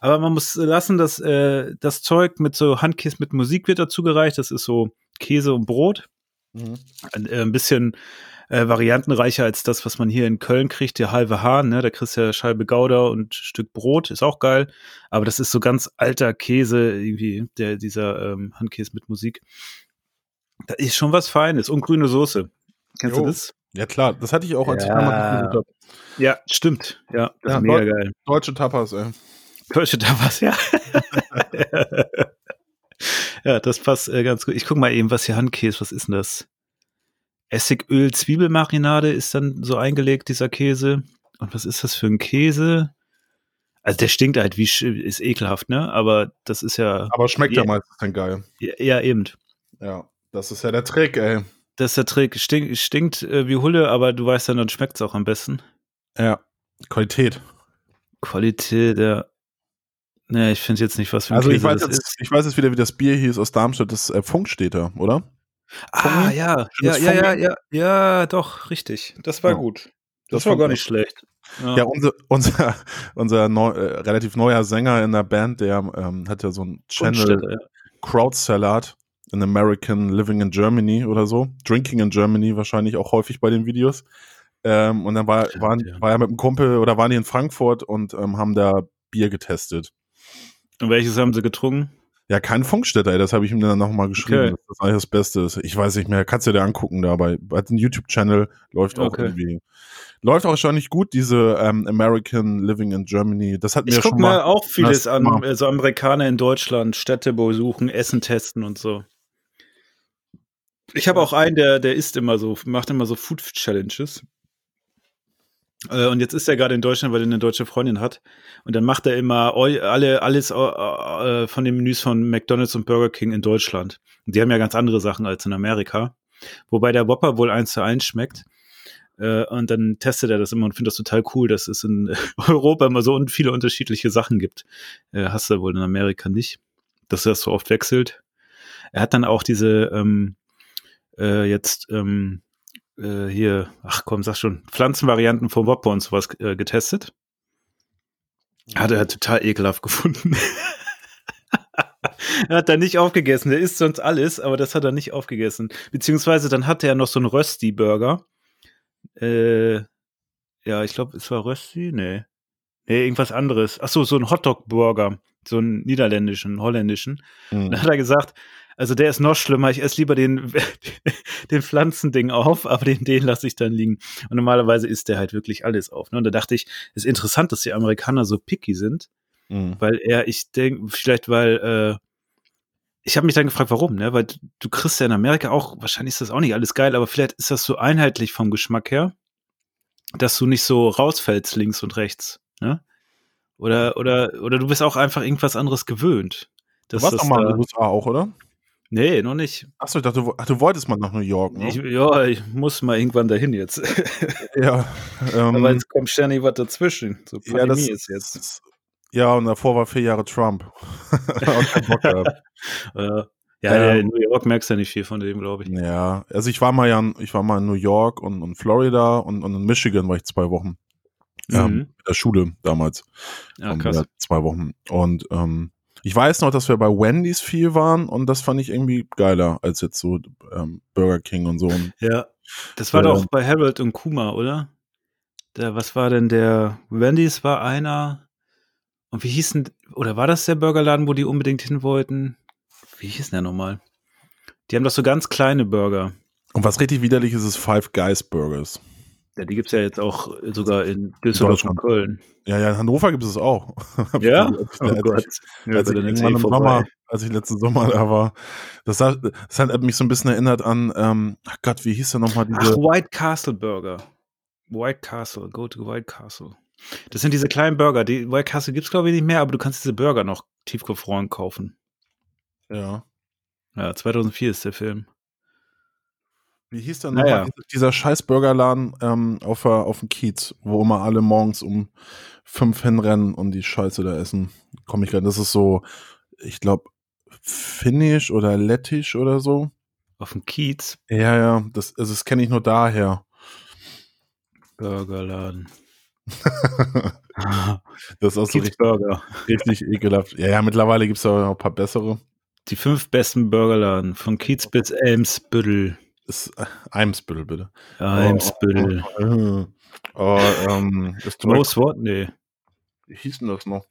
Aber man muss lassen, dass äh, das Zeug mit so Handkäse mit Musik wird dazu gereicht. Das ist so Käse und Brot Mhm. ein, äh, ein bisschen äh, variantenreicher als das, was man hier in Köln kriegt, der halbe Hahn, ne? Da kriegst du ja Scheibe Gouda und Stück Brot, ist auch geil. Aber das ist so ganz alter Käse, irgendwie, der, dieser ähm, Handkäse mit Musik. Da ist schon was Feines und grüne Soße. Kennst Jo. du das? Ja, klar, das hatte ich auch, als ich Ja. damals gesucht habe. Ja, stimmt. Ja, das Ja, ist mega Deu- geil. Deutsche Tapas, ey. Deutsche Tapas, ja. ja, das passt äh, ganz gut. Ich guck mal eben, was hier Handkäse, was ist denn das? Essigöl, Zwiebelmarinade ist dann so eingelegt, dieser Käse. Und was ist das für ein Käse? Also der stinkt halt wie, ist ekelhaft, ne? Aber das ist ja, Aber schmeckt ja, Ja. meistens dann geil. ja, ja eben. Ja, das ist ja der Trick, ey. Das ist der Trick. Stink, stinkt äh, wie Hulle, aber du weißt dann, dann schmeckt es auch am besten. Ja, Qualität. Qualität, ja. Ne, ich finde jetzt nicht, was für ein Also ich Käse weiß, das jetzt, ich weiß jetzt wieder, wie das Bier hieß aus Darmstadt, das äh, Funkstädter, oder? Ah, ja. Ja, ja, ja, ja, ja, doch, richtig. Das war gut. Das war gar ich nicht schlecht. Ja, unser, unser, unser äh, relativ neuer Sänger in der Band, der ähm, hat ja so einen Channel ja. Crowdsalat in American Living in Germany oder so. Drinking in Germany wahrscheinlich auch häufig bei den Videos. Ähm, und dann war, waren, war er mit einem Kumpel oder waren die in Frankfurt und ähm, haben da Bier getestet. Und welches haben sie getrunken? Ja, kein Funkstätter, ey, das habe ich ihm dann nochmal geschrieben, Okay. dass das eigentlich das Beste ist. Ich weiß nicht mehr, kannst du dir angucken da bei, bei dem YouTube-Channel läuft auch Okay. irgendwie. Läuft auch schon nicht gut, diese ähm, American Living in Germany. Das hat mir Ich gucke schon mir mal. auch vieles das an, mal- äh, so Amerikaner in Deutschland, Städte besuchen, Essen testen und so. Ich habe auch einen, der, der isst immer so, macht immer so Food Challenges. Äh, Und jetzt ist er gerade in Deutschland, weil er eine deutsche Freundin hat. Und dann macht er immer alle, alles äh, äh, von den Menüs von McDonalds und Burger King in Deutschland. Und die haben ja ganz andere Sachen als in Amerika. Wobei der Whopper wohl eins zu eins schmeckt. Äh, Und dann testet er das immer und findet das total cool, dass es in Europa immer so viele unterschiedliche Sachen gibt. Äh, Hast du wohl in Amerika nicht, dass das so oft wechselt. Er hat dann auch diese ähm, äh, jetzt ähm, äh, hier, ach komm, sag schon, Pflanzenvarianten vom Whopper und sowas äh, getestet. Hat er total ekelhaft gefunden. er hat da nicht aufgegessen. Der isst sonst alles, aber das hat er nicht aufgegessen. Beziehungsweise dann hatte er noch so einen Rösti-Burger. Äh, ja, ich glaube, es war Rösti? Nee. Nee, irgendwas anderes. Ach so, so ein Hotdog-Burger. So einen niederländischen, holländischen. Mhm. Dann hat er gesagt, also der ist noch schlimmer, ich esse lieber den, den Pflanzending auf, aber den, den lasse ich dann liegen. Und normalerweise isst der halt wirklich alles auf. Ne? Und da dachte ich, es ist interessant, dass die Amerikaner so picky sind, Mhm. weil er, ich denke, vielleicht weil, äh, ich habe mich dann gefragt, warum, ne? Weil du, du kriegst ja in Amerika auch, wahrscheinlich ist das auch nicht alles geil, aber vielleicht ist das so einheitlich vom Geschmack her, dass du nicht so rausfällst links und rechts, ne? Oder, oder, oder du bist auch einfach irgendwas anderes gewöhnt. Du Dass warst das doch mal in den USA auch, oder? Nee, noch nicht. Achso, ich dachte, du, ach, du wolltest mal nach New York, ne? Ich, ja, ich muss mal irgendwann dahin jetzt. ja. Ähm, Aber jetzt kommt ständig was dazwischen. So ja, das Pandemie ist jetzt. ist- Ja, und davor war vier Jahre Trump. Auch keinen Bock gehabt. Äh, ja, Ähm, ja, in New York merkst du ja nicht viel von dem, glaube ich. Ja, also ich war mal ja, in- ich war mal in New York und, und Florida und, und in Michigan war ich zwei Wochen. Ähm, Mhm. in der Schule damals. Ja, Waren krass. zwei Wochen. Und ähm, ich weiß noch, dass wir bei Wendy's viel waren und das fand ich irgendwie geiler als jetzt so ähm, Burger King und so. Ja. Das war Äh, doch bei Harold und Kuma, oder? Der, was war denn der? Wendy's war einer. Und wie hieß denn, oder war das der Burgerladen, wo die unbedingt hin wollten? Wie hieß denn der nochmal? Die haben doch so ganz kleine Burger. Und was richtig widerlich ist, ist Five Guys Burgers. Ja, die gibt's ja jetzt auch sogar in Düsseldorf und. Köln. Ja, ja, in Hannover gibt es es auch. Ich- Ja? als ich- Oh ich- Gott. Ja, als ich im NC Sommer, als ich letzten Sommer da war, das hat, das hat mich so ein bisschen erinnert an, ähm, ach Gott, wie hieß der nochmal Ach, diese, White Castle Burger. White Castle, go to White Castle. Das sind diese kleinen Burger. Die White Castle gibt's glaube ich nicht mehr, aber du kannst diese Burger noch tiefgefroren kaufen. ja, Ja, 2004 ist der Film. Wie hieß der Naja. nochmal, dieser scheiß Burgerladen ähm, auf, auf dem Kiez, wo immer alle morgens um fünf hinrennen und die Scheiße da essen. Komme ich gerade, das ist so, ich glaube, Finnisch oder Lettisch oder so. Auf dem Kiez. Ja, ja, das, also das kenne ich nur daher. Burgerladen. Das ist auch so richtig, richtig ekelhaft. Ja, ja, mittlerweile gibt es auch noch ein paar bessere. Die fünf besten Burgerladen. Von Kiez bis Elmsbüttel. Ist äh, Eimsbüttel, bitte. Elmsbüttel. Oh, oh, ähm, ist Rose what? Nee. Wie hieß denn das noch?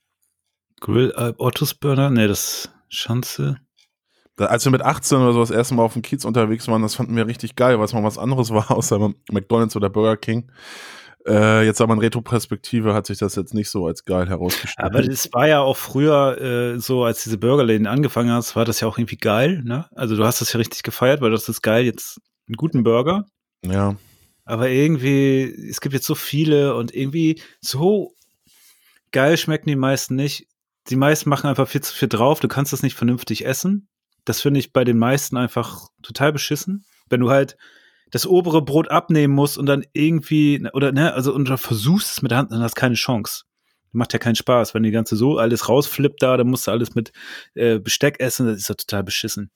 Grill, äh, Ottos Burger? Nee, das Schanze. Da, als wir mit 18 oder so das erste Mal auf dem Kiez unterwegs waren, das fanden wir richtig geil, weil es mal was anderes war, außer McDonalds oder Burger King. Äh, jetzt aber in Retroperspektive hat sich das jetzt nicht so als geil herausgestellt. Aber das war ja auch früher äh, so, als diese Burgerläden angefangen hast, war das ja auch irgendwie geil, ne? Also du hast das ja richtig gefeiert, weil das ist geil, jetzt einen guten Burger. Ja. Aber irgendwie, es gibt jetzt so viele und irgendwie so geil schmecken die meisten nicht. Die meisten machen einfach viel zu viel drauf, du kannst das nicht vernünftig essen. Das finde ich bei den meisten einfach total beschissen. Wenn du halt das obere Brot abnehmen musst und dann irgendwie, oder ne, also und du versuchst es mit der Hand, dann hast du keine Chance. Macht ja keinen Spaß. Wenn die ganze so alles rausflippt da, dann musst du alles mit äh, Besteck essen, das ist ja total beschissen.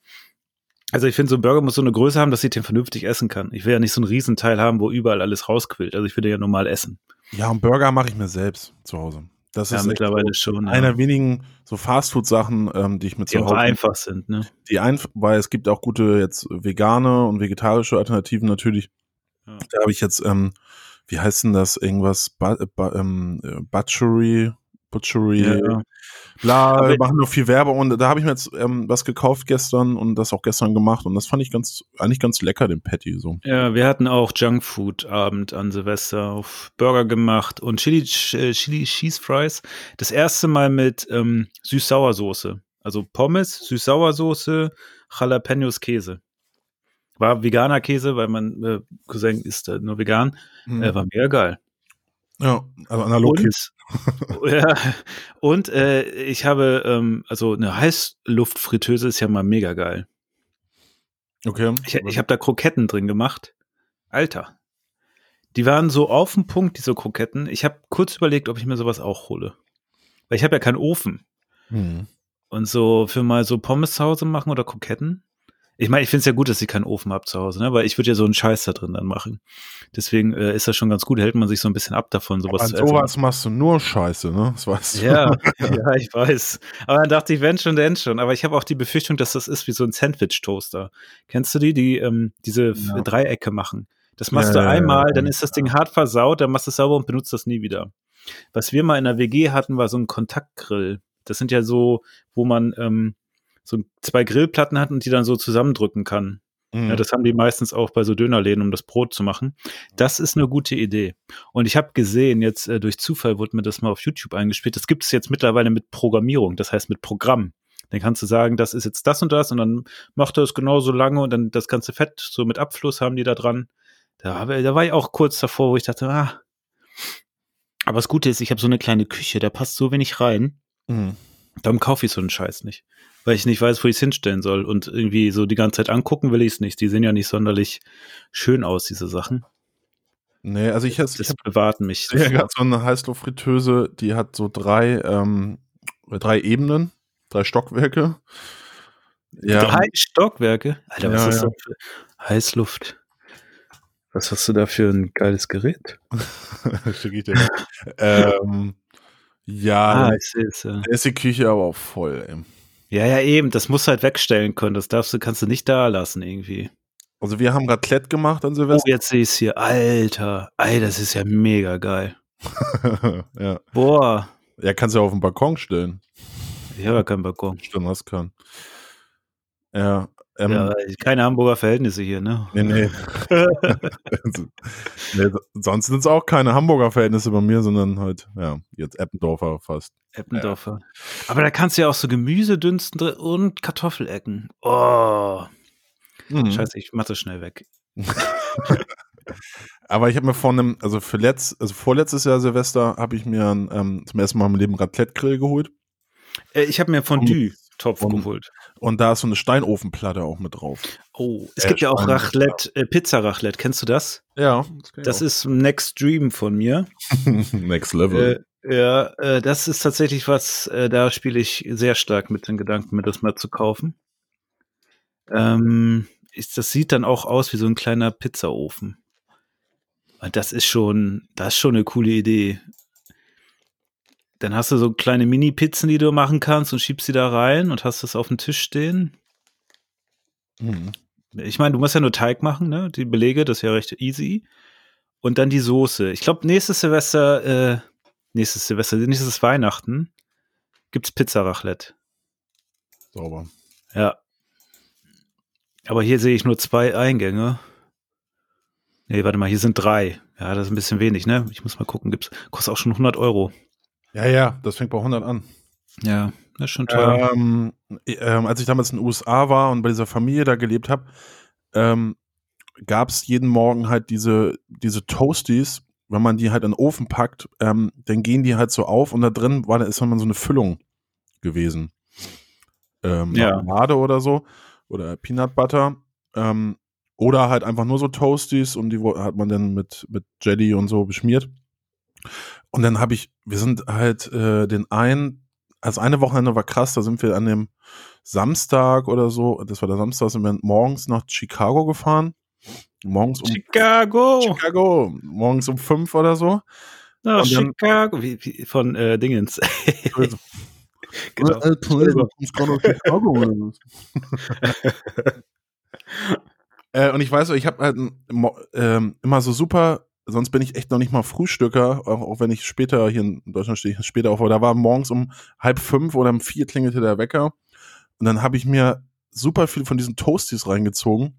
Also ich finde, so ein Burger muss so eine Größe haben, dass ich den vernünftig essen kann. Ich will ja nicht so einen Riesenteil haben, wo überall alles rausquillt. Also ich den ja normal essen. Ja, einen Burger mache ich mir selbst zu Hause. Das ja, ist mittlerweile schon. einer ja. wenigen so Fastfood-Sachen, ähm, die ich mit Die zu auch Hause einfach sind, ne? die einfach, weil es gibt auch gute jetzt vegane und vegetarische Alternativen natürlich. Ja. Da habe ich jetzt, ähm, wie heißt denn das, irgendwas, ba, ba, ähm, äh, Butchery, Butchery, Ja. bla, Aber- machen noch viel Werbung und da habe ich mir jetzt ähm, was gekauft gestern und das auch gestern gemacht und das fand ich ganz, eigentlich ganz lecker, den Patty so. Ja, wir hatten auch Junkfood-Abend an Silvester auf Burger gemacht und Chili, äh, Chili Cheese Fries. Das erste Mal mit ähm, Süß-Sauersoße. Also Pommes, Süß-Sauersoße, Jalapenos Käse. War veganer Käse, weil mein äh, Cousin ist äh, nur vegan. Mhm. Äh, war mega geil. ja, also analog Und, ja, und äh, ich habe, ähm, also eine Heißluftfritteuse ist ja mal mega geil. Okay. Ich, ich habe da Kroketten drin gemacht. Alter. Die waren so auf den Punkt, diese Kroketten. Ich habe kurz überlegt, ob ich mir sowas auch hole. Weil ich habe ja keinen Ofen. Mhm. Und so für mal so Pommes zu Hause machen oder Kroketten. Ich meine, ich finde es ja gut, dass ich keinen Ofen habe zu Hause, ne? Weil ich würde ja so einen Scheiß da drin dann machen. Deswegen äh, ist das schon ganz gut, hält man sich so ein bisschen ab davon, sowas zu essen. sowas machst du nur Scheiße, ne? Das weißt du. Ja, ja, ich weiß. Aber dann dachte ich, wenn schon, denn schon. Aber ich habe auch die Befürchtung, dass das ist wie so ein Sandwich-Toaster. Kennst du die, die ähm, diese Ja. Dreiecke machen? Das machst Ja, du einmal, ja. dann ist das Ding hart versaut, dann machst du es sauber und benutzt das nie wieder. Was wir mal in der WG hatten, war so ein Kontaktgrill. Das sind ja so, wo man ähm, so zwei Grillplatten hat und die dann so zusammendrücken kann. Mhm. Ja, das haben die meistens auch bei so Dönerläden, um das Brot zu machen. Das ist eine gute Idee. Und ich habe gesehen, jetzt äh, durch Zufall wurde mir das mal auf YouTube eingespielt. Das gibt es jetzt mittlerweile mit Programmierung, das heißt mit Programm. Dann kannst du sagen, das ist jetzt das und das und dann macht er es genauso lange und dann das ganze Fett so mit Abfluss haben die da dran. Da, da war ich auch kurz davor, wo ich dachte, ah. Aber das Gute ist, ich habe so eine kleine Küche, da passt so wenig rein. Mhm. Darum kaufe ich so einen Scheiß nicht. Weil ich nicht weiß, wo ich es hinstellen soll. Und irgendwie so die ganze Zeit angucken will ich es nicht. Die sehen ja nicht sonderlich schön aus, diese Sachen. Nee, also ich, ich Das bewahrt mich. Ja, gerade so eine Heißluftfritteuse, die hat so drei, ähm, drei Ebenen, drei Stockwerke. Ja, Drei Stockwerke? Alter, was Ja, ist ja. das für Heißluft? Was hast du da für ein geiles Gerät? schick ich dir. ähm, ja, Ah, ich es. Ja. da ist die Küche aber auch voll. Ey. Ja, ja, eben. Das musst du halt wegstellen können. Das darfst du, kannst du nicht da lassen irgendwie. Also wir haben Raclette gemacht an Oh, Silvester. jetzt sehe ich es hier. Alter. Ey, das ist ja mega geil. ja. Boah. ja, kannst du ja auf den Balkon stellen. Ich habe ja keinen Balkon. Stimmt, das kann. Ja, ähm, Ja, keine Hamburger Verhältnisse hier, ne? nee, nee. nee. Sonst sind es auch keine Hamburger Verhältnisse bei mir, sondern halt, ja, jetzt Eppendorfer fast. Eppendorfer. Aber da kannst du ja auch so Gemüse dünsten drin und Kartoffelecken. Oh. Mhm. Scheiße, ich mach das schnell weg. Aber ich habe mir vor einem, also für letzt, also vorletztes Jahr Silvester habe ich mir ähm, zum ersten Mal im Leben Raclette-Grill geholt. Äh, ich habe mir Fondue-Topf Und- geholt. Und da ist so eine Steinofenplatte auch mit drauf. Oh, es Äh, gibt ja auch Raclette, äh, Pizza-Raclette. Kennst du das? Ja, Das ist ein Next Dream von mir. Next Level. Äh, ja, äh, das ist tatsächlich was, äh, da spiele ich sehr stark mit den Gedanken, mir das mal zu kaufen. Ähm, ist, das sieht dann auch aus wie so ein kleiner Pizzaofen. Und das ist schon, das ist schon eine coole Idee. Dann hast du so kleine Mini-Pizzen, die du machen kannst und schiebst sie da rein und hast das auf dem Tisch stehen. Mhm. Ich meine, du musst ja nur Teig machen, ne? Die Belege, das ist ja recht easy. Und dann die Soße. Ich glaube, nächstes Silvester, äh, nächstes Silvester, nächstes Weihnachten gibt's Pizza Raclette. Sauber. Ja. Aber hier sehe ich nur zwei Eingänge. Nee, warte mal, hier sind drei. Ja, das ist ein bisschen wenig, ne? Ich muss mal gucken, gibt's, kostet auch schon 100 Euro. Ja, ja, das fängt bei 100 an. Ja, das ist schon teuer. Ähm, ähm, als ich damals in den USA war und bei dieser Familie da gelebt habe, ähm, gab es jeden Morgen halt diese, diese Toasties, wenn man die halt in den Ofen packt, ähm, dann gehen die halt so auf und da drin war da ist dann so eine Füllung gewesen. Ähm, Ja. Marmelade oder so oder Peanut Butter. Ähm, oder halt einfach nur so Toasties und die hat man dann mit, mit Jelly und so beschmiert. Und dann habe ich, wir sind halt äh, den einen, also eine Wochenende war krass, da sind wir an dem Samstag oder so, das war der Samstag, sind wir morgens nach Chicago gefahren. Morgens um Chicago! Chicago, morgens um fünf oder so. Nach Und dann- Chicago! Wie, wie, von äh, Dingens. genau. Äh, aus Chicago äh, und ich weiß, ich habe halt ähm, immer so super, sonst bin ich echt noch nicht mal Frühstücker, auch, auch wenn ich später hier in Deutschland stehe, ich später auf, aber da war morgens um halb fünf oder um vier klingelte der Wecker. Und dann habe ich mir super viel von diesen Toasties reingezogen.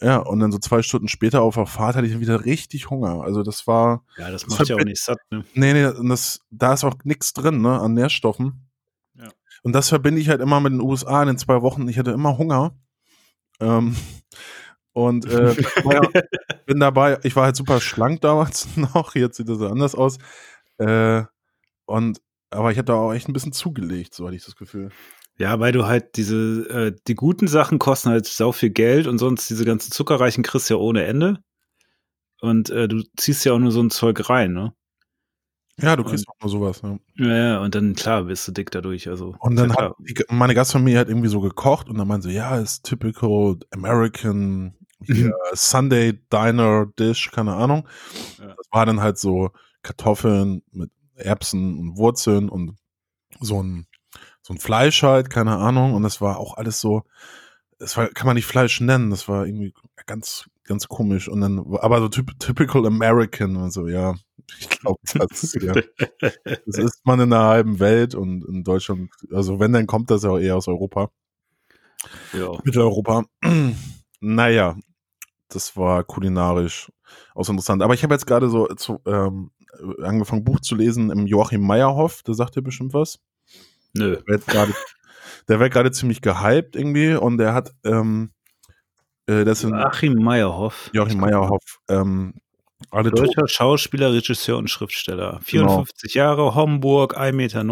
Ja, und dann so zwei Stunden später auf der Fahrt hatte ich wieder richtig Hunger. Also das war, Ja, das Das macht ja auch nicht satt, ne? Nee, nee, und das, da ist auch nichts drin, ne, an Nährstoffen. Ja. Und das verbinde ich halt immer mit den USA in den zwei Wochen. Ich hatte immer Hunger. Ähm, und äh, bin dabei, ich war halt super schlank damals noch, jetzt sieht das so anders aus. Äh, und aber ich habe da auch echt ein bisschen zugelegt, so hatte ich das Gefühl. Ja, weil du halt diese, äh, die guten Sachen kosten halt sau viel Geld und sonst diese ganzen zuckerreichen kriegst du ja ohne Ende. Und äh, du ziehst ja auch nur so ein Zeug rein, ne? Ja, du kriegst auch nur sowas. Ja. Ja, ja, und dann, klar, bist du dick dadurch. Also, Und dann ja hat die, meine Gastfamilie hat irgendwie so gekocht und dann meinte sie, ja, ist typical American hier, Sunday Diner Dish, keine Ahnung. Das war dann halt so Kartoffeln mit Erbsen und Wurzeln und so ein, so ein Fleisch halt, keine Ahnung. Und das war auch alles so, das war, kann man nicht Fleisch nennen, das war irgendwie ganz, ganz komisch. Und dann, aber so typ, typical American und so, ja. Ich glaube, das, ja. das ist man in der halben Welt und in Deutschland, also wenn, dann kommt das ja auch eher aus Europa. ja. Mitteleuropa. naja, das war kulinarisch auch so interessant. Aber ich habe jetzt gerade so zu, ähm, angefangen, Buch zu lesen im Joachim Meyerhoff, der sagt dir bestimmt was. Nö. Der wird gerade, ziemlich gehypt irgendwie und der hat, ähm, äh, das sind Achim Meyerhoff. Joachim Meyerhoff, ähm, alle Deutscher Schauspieler, Regisseur und Schriftsteller. 54 Jahre, Homburg, 1,90 Meter.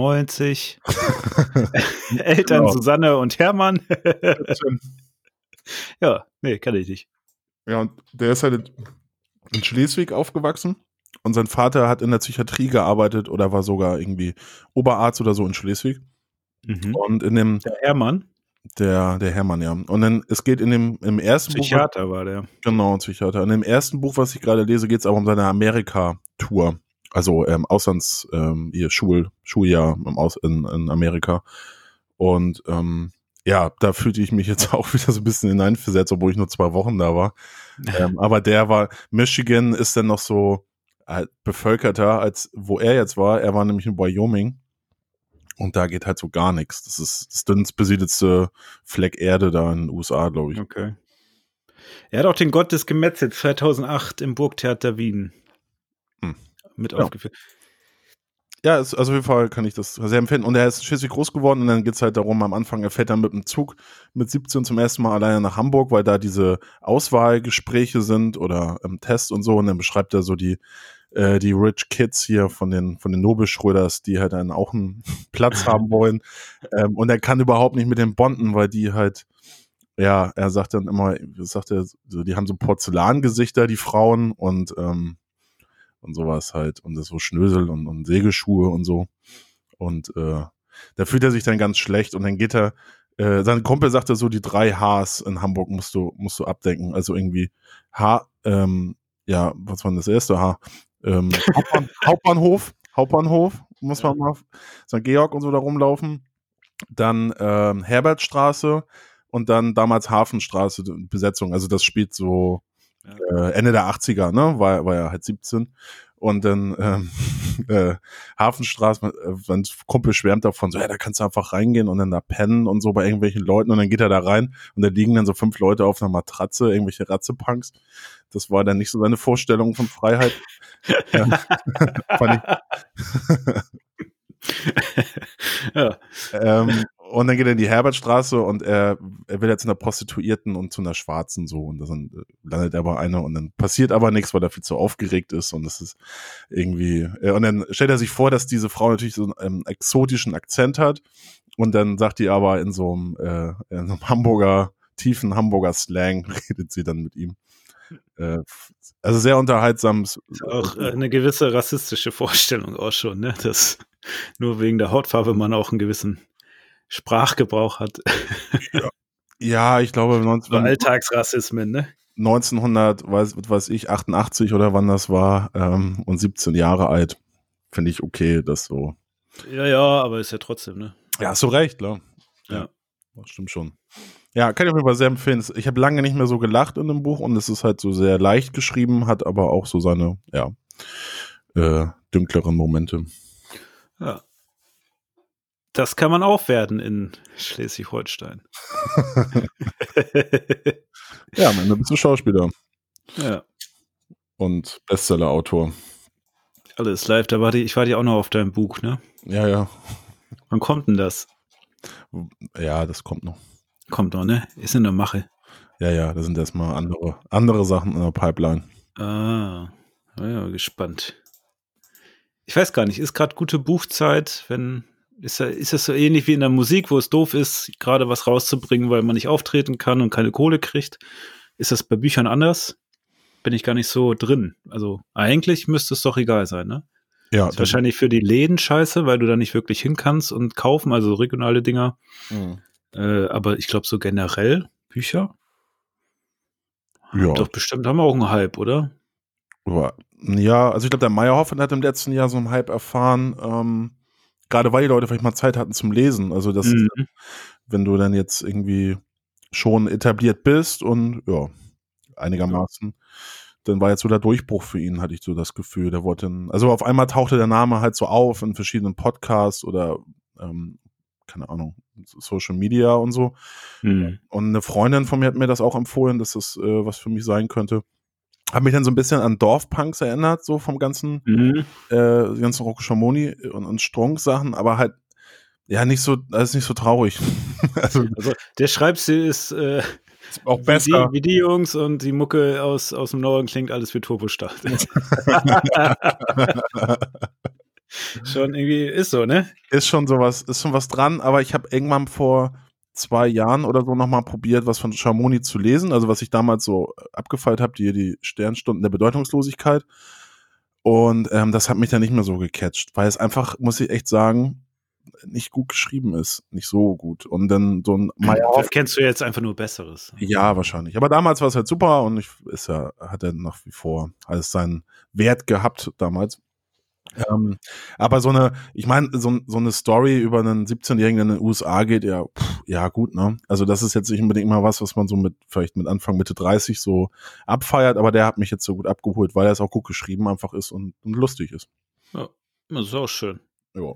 Eltern Genau. Susanne und Hermann. ja, nee, kann ich nicht. Ja, und der ist halt in- Schleswig aufgewachsen und sein Vater hat in der Psychiatrie gearbeitet oder war sogar irgendwie Oberarzt oder so in Schleswig. Mhm. Und in dem, Der Hermann, der, der Hermann, ja. Und dann, es geht in dem, im ersten Psychiater war der. Buch, genau, Psychiater. In dem ersten Buch, was ich gerade lese, geht es aber um seine Amerika-Tour. Also, ähm, Auslands, ähm, ihr Schul, Schuljahr im Aus, in, in Amerika. Und, ähm, ja, da fühlte ich mich jetzt auch wieder so ein bisschen hineinversetzt, obwohl ich nur zwei Wochen da war. Ähm, aber der war, Michigan ist dann noch so halt bevölkerter, als wo er jetzt war. Er war nämlich in Wyoming. Und da geht halt so gar nichts. Das ist das dünnst besiedelste Fleck Erde da in den USA, glaube ich. Okay. Er hat auch den Gott des Gemetzels 2008 im Burgtheater Wien Hm. mit Ja. aufgeführt. Ja, es, also auf jeden Fall kann ich das sehr empfehlen. Und er ist Schleswig groß geworden und dann geht's halt darum, am Anfang, er fährt dann mit dem Zug mit 17 zum ersten Mal alleine nach Hamburg, weil da diese Auswahlgespräche sind oder ähm, Tests und so. Und dann beschreibt er so die, äh, die Rich Kids hier von den, von den Nobelschröders, die halt dann auch einen Platz haben wollen. Ähm, und er kann überhaupt nicht mit den Bonden, weil die halt, ja, er sagt dann immer, sagt er, die haben so Porzellangesichter, die Frauen, und ähm, und sowas halt und das so Schnösel und, und Segelschuhe und so. Und äh, da fühlt er sich dann ganz schlecht und dann geht er, äh, sein Kumpel sagte so, die drei Hs in Hamburg musst du, musst du abdenken. Also irgendwie H, ähm, ja, was war denn das erste H? Ähm, Hauptbahn, Hauptbahnhof, Hauptbahnhof, muss man mal St. Georg und so da rumlaufen. Dann ähm, Herbertstraße und dann damals Hafenstraße Besetzung. Also das spielt so Ja. äh, Ende der 80er, ne? War, war er halt 17. Und dann ähm, äh, Hafenstraße, äh, mein Kumpel schwärmt davon, so, ja, da kannst du einfach reingehen und dann da pennen und so bei irgendwelchen Leuten und dann geht er da rein und da liegen dann so fünf Leute auf einer Matratze, irgendwelche Ratzepunks. Das war dann nicht so seine Vorstellung von Freiheit. ja. Fand ich, ja. ähm, und dann geht er in die Herbertstraße und er, er will jetzt in der Prostituierten und zu einer Schwarzen so und dann landet er bei einer und dann passiert aber nichts, weil er viel zu aufgeregt ist und das ist irgendwie äh, und dann stellt er sich vor, dass diese Frau natürlich so einen ähm, exotischen Akzent hat und dann sagt die aber in so einem, äh, in so einem Hamburger tiefen Hamburger Slang redet sie dann mit ihm. Äh, also sehr unterhaltsam. Auch äh, eine gewisse rassistische Vorstellung auch schon, ne? Dass nur wegen der Hautfarbe man auch einen gewissen Sprachgebrauch hat. Ja, ja ich glaube, 19, Alltagsrassismen, ne? 1900, weiß, weiß ich, 88 oder wann das war, ähm, und 17 Jahre alt, finde ich okay, das so. Ja, ja, aber ist ja trotzdem, ne? Ja, hast du recht, klar. Ja. Das stimmt schon. Ja, kann ich auf jeden Fall sehr empfehlen. Ich habe lange nicht mehr so gelacht in dem Buch und es ist halt so sehr leicht geschrieben, hat aber auch so seine, ja, äh, dünkleren Momente. Ja. Das kann man auch werden in Schleswig-Holstein. ja, am Ende bist du Schauspieler. Ja. Und Bestseller-Autor. Alles live, da war die, ich war die auch noch auf deinem Buch, ne? Ja, ja. Wann kommt denn das? Ja, das kommt noch. Kommt noch, ne? Ist in der Mache. Ja, ja, da sind erstmal andere, andere Sachen in der Pipeline. Ah, ja, gespannt. Ich weiß gar nicht, ist gerade gute Buchzeit, wenn ist, ist das so ähnlich wie in der Musik, wo es doof ist, gerade was rauszubringen, weil man nicht auftreten kann und keine Kohle kriegt? Ist das bei Büchern anders? Bin ich gar nicht so drin. Also eigentlich müsste es doch egal sein, ne? Ja. Ist wahrscheinlich für die Läden scheiße, weil du da nicht wirklich hin kannst und kaufen, also regionale Dinger. Mhm. Äh, aber ich glaube so generell Bücher. Ja. Doch bestimmt haben wir auch einen Hype, oder? Ja, also ich glaube, der Meyerhoff hat im letzten Jahr so einen Hype erfahren. Ähm, gerade weil die Leute vielleicht mal Zeit hatten zum Lesen. Also das, Mhm. wenn du dann jetzt irgendwie schon etabliert bist und ja, einigermaßen, dann war jetzt so der Durchbruch für ihn, hatte ich so das Gefühl. Der wurde dann, also auf einmal tauchte der Name halt so auf in verschiedenen Podcasts oder ähm, keine Ahnung, Social Media und so. Mhm. Und eine Freundin von mir hat mir das auch empfohlen, dass das äh, was für mich sein könnte. Hat mich dann so ein bisschen an Dorfpunks erinnert, so vom ganzen Mhm. äh, ganzen Rocco Schamoni und, und Strunk-Sachen, aber halt, ja, nicht so, das ist nicht so traurig. also, Also der Schreibstil ist äh, ist auch wie, besser. die, wie die Jungs und die Mucke aus, aus dem Norden klingt alles wie Turbostart. Schon irgendwie ist so, ne? Ist schon sowas, ist schon was dran, aber ich habe irgendwann vor zwei Jahren oder so nochmal probiert, was von Schamoni zu lesen, also was ich damals so abgefeilt habe, die, die Sternstunden der Bedeutungslosigkeit. Und ähm, das hat mich dann nicht mehr so gecatcht, weil es einfach, muss ich echt sagen, nicht gut geschrieben ist. Nicht so gut. Und dann so ein Meyerhoff Vielleicht kennst du jetzt einfach nur Besseres. Ja, wahrscheinlich. Aber damals war es halt super und ich ist ja, hat er nach wie vor alles seinen Wert gehabt damals. Ähm, aber so eine, ich meine, so, so eine Story über einen 17-Jährigen, der in den USA geht, ja, pff, ja, gut, ne? Also das ist jetzt nicht unbedingt mal was, was man so mit, vielleicht mit Anfang, Mitte 30 so abfeiert, aber der hat mich jetzt so gut abgeholt, weil er es auch gut geschrieben einfach ist und, und lustig ist. Ja, das ist auch schön. Ja,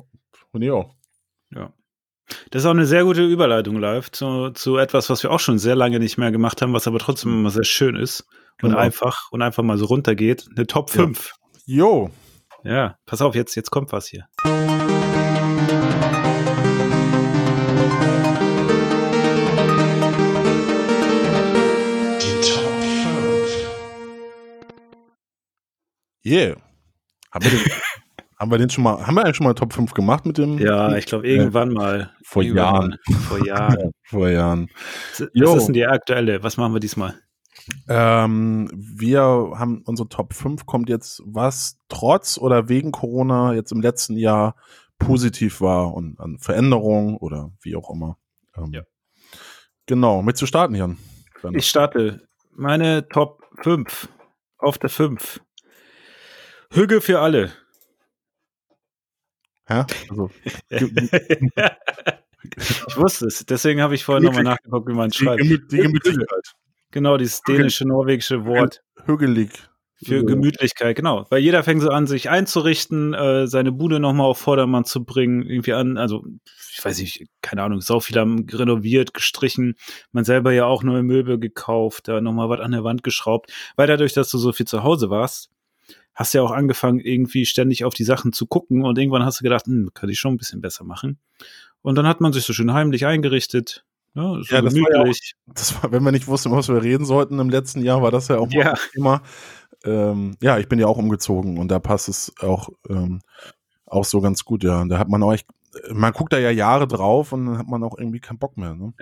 und ich auch. Ja. Das ist auch eine sehr gute Überleitung live zu, zu etwas, was wir auch schon sehr lange nicht mehr gemacht haben, was aber trotzdem immer sehr schön ist und Genau. einfach und einfach mal so runtergeht. Eine Top Ja. 5. Jo, Ja, pass auf, jetzt, jetzt kommt was hier. Die Top 5. yeah. Haben wir, den, haben wir den schon mal, haben wir eigentlich schon mal Top 5 gemacht mit dem? Ja, ich glaube, irgendwann mal. Vor irgendwann Jahren. Mal. Vor Jahren. Ja, vor Jahren. Was ist denn die aktuelle? Was machen wir diesmal? Ähm, wir haben unsere Top 5 kommt jetzt, was trotz oder wegen Corona jetzt im letzten Jahr positiv war und an Veränderungen oder wie auch immer. Ähm, Ja. Genau, mit zu starten, Jan. Ich starte meine Top 5. Auf der 5. Hügel für alle. Hä? Also, ich wusste es. Deswegen habe ich vorhin nochmal nachgeguckt, wie man schreibt. Die Gemütlichkeit. Genau, dieses dänische, norwegische Wort. Hügelig. Für Ja. Gemütlichkeit, genau. Weil jeder fängt so an, sich einzurichten, äh, seine Bude nochmal auf Vordermann zu bringen, irgendwie an, also ich weiß nicht, keine Ahnung, sau viel haben renoviert, gestrichen, man selber ja auch neue Möbel gekauft, da nochmal was an der Wand geschraubt, weil dadurch, dass du so viel zu Hause warst, hast du ja auch angefangen, irgendwie ständig auf die Sachen zu gucken und irgendwann hast du gedacht, hm, könnte ich schon ein bisschen besser machen. Und dann hat man sich so schön heimlich eingerichtet, ne, Ja, das war ja auch-. Das war, wenn wir nicht wussten, was wir reden sollten im letzten Jahr, war das ja auch Ja. Thema. Ähm, ja, ich bin ja auch umgezogen und da passt es auch, ähm, auch so ganz gut, ja. Und da hat man auch echt, man guckt da ja Jahre drauf und dann hat man auch irgendwie keinen Bock mehr. Ne?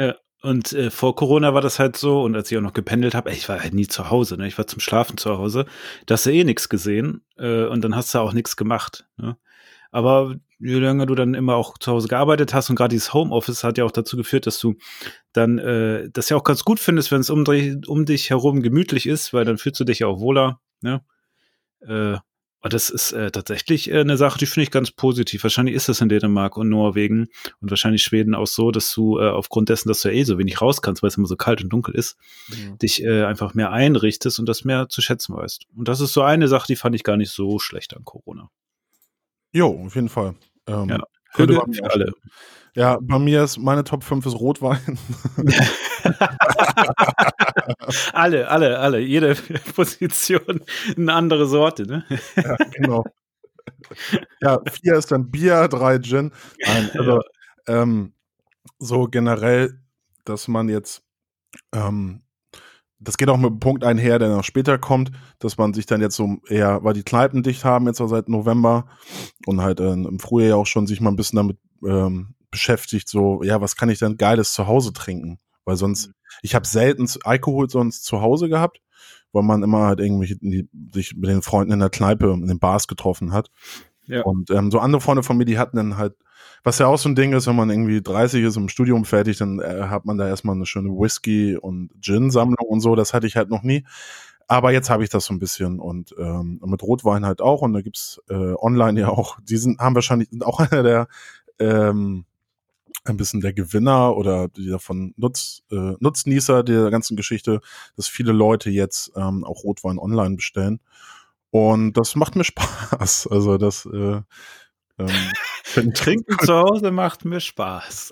Und äh, vor Corona war das halt so, und als ich auch noch gependelt habe, ich war halt nie zu Hause, ne? Ich war zum Schlafen zu Hause, da hast du eh nichts gesehen äh, und dann hast du auch nichts gemacht. Ne? Aber je länger du dann immer auch zu Hause gearbeitet hast und gerade dieses Homeoffice hat ja auch dazu geführt, dass du dann äh, das ja auch ganz gut findest, wenn es um, dich- um dich herum gemütlich ist, weil dann fühlst du dich ja auch wohler. Ne? Äh, und das ist äh, tatsächlich äh, eine Sache, die finde ich ganz positiv. Wahrscheinlich ist das in Dänemark und Norwegen und wahrscheinlich Schweden auch so, dass du äh, aufgrund dessen, dass du ja eh so wenig raus kannst, weil es immer so kalt und dunkel ist, dich äh, einfach mehr einrichtest und das mehr zu schätzen weißt. Und das ist so eine Sache, die fand ich gar nicht so schlecht an Corona. Jo, auf jeden Fall. Ähm, Ja. könnte auch alle. Ja, bei mir ist meine Top 5 ist Rotwein. alle, alle, alle. Jede Position eine andere Sorte, ne? ja, genau. Ja, vier ist dann Bier, drei Gin. Nein, also ähm, so generell, dass man jetzt, ähm, das geht auch mit dem Punkt einher, der noch später kommt, dass man sich dann jetzt so eher, weil die Kneipen dicht haben jetzt auch seit November und halt äh, im Frühjahr ja auch schon sich mal ein bisschen damit ähm, beschäftigt, so, ja, was kann ich denn Geiles zu Hause trinken? Weil sonst, ich habe selten Alkohol sonst zu Hause gehabt, weil man immer halt irgendwie sich mit den Freunden in der Kneipe, in den Bars getroffen hat. Ja. Und ähm, so andere Freunde von mir, die hatten dann halt, was ja auch so ein Ding ist, wenn man irgendwie 30 ist im Studium fertig, dann äh, hat man da erstmal eine schöne Whisky- und Gin-Sammlung und so. Das hatte ich halt noch nie. Aber jetzt habe ich das so ein bisschen und ähm, mit Rotwein halt auch. Und da gibt's äh, online ja auch, die sind, haben wahrscheinlich sind auch einer der ähm, ein bisschen der Gewinner oder die davon Nutz, äh, Nutznießer der ganzen Geschichte, dass viele Leute jetzt ähm, auch Rotwein online bestellen. Und das macht mir Spaß. Also das äh, ähm, Trinken zu Hause macht mir Spaß.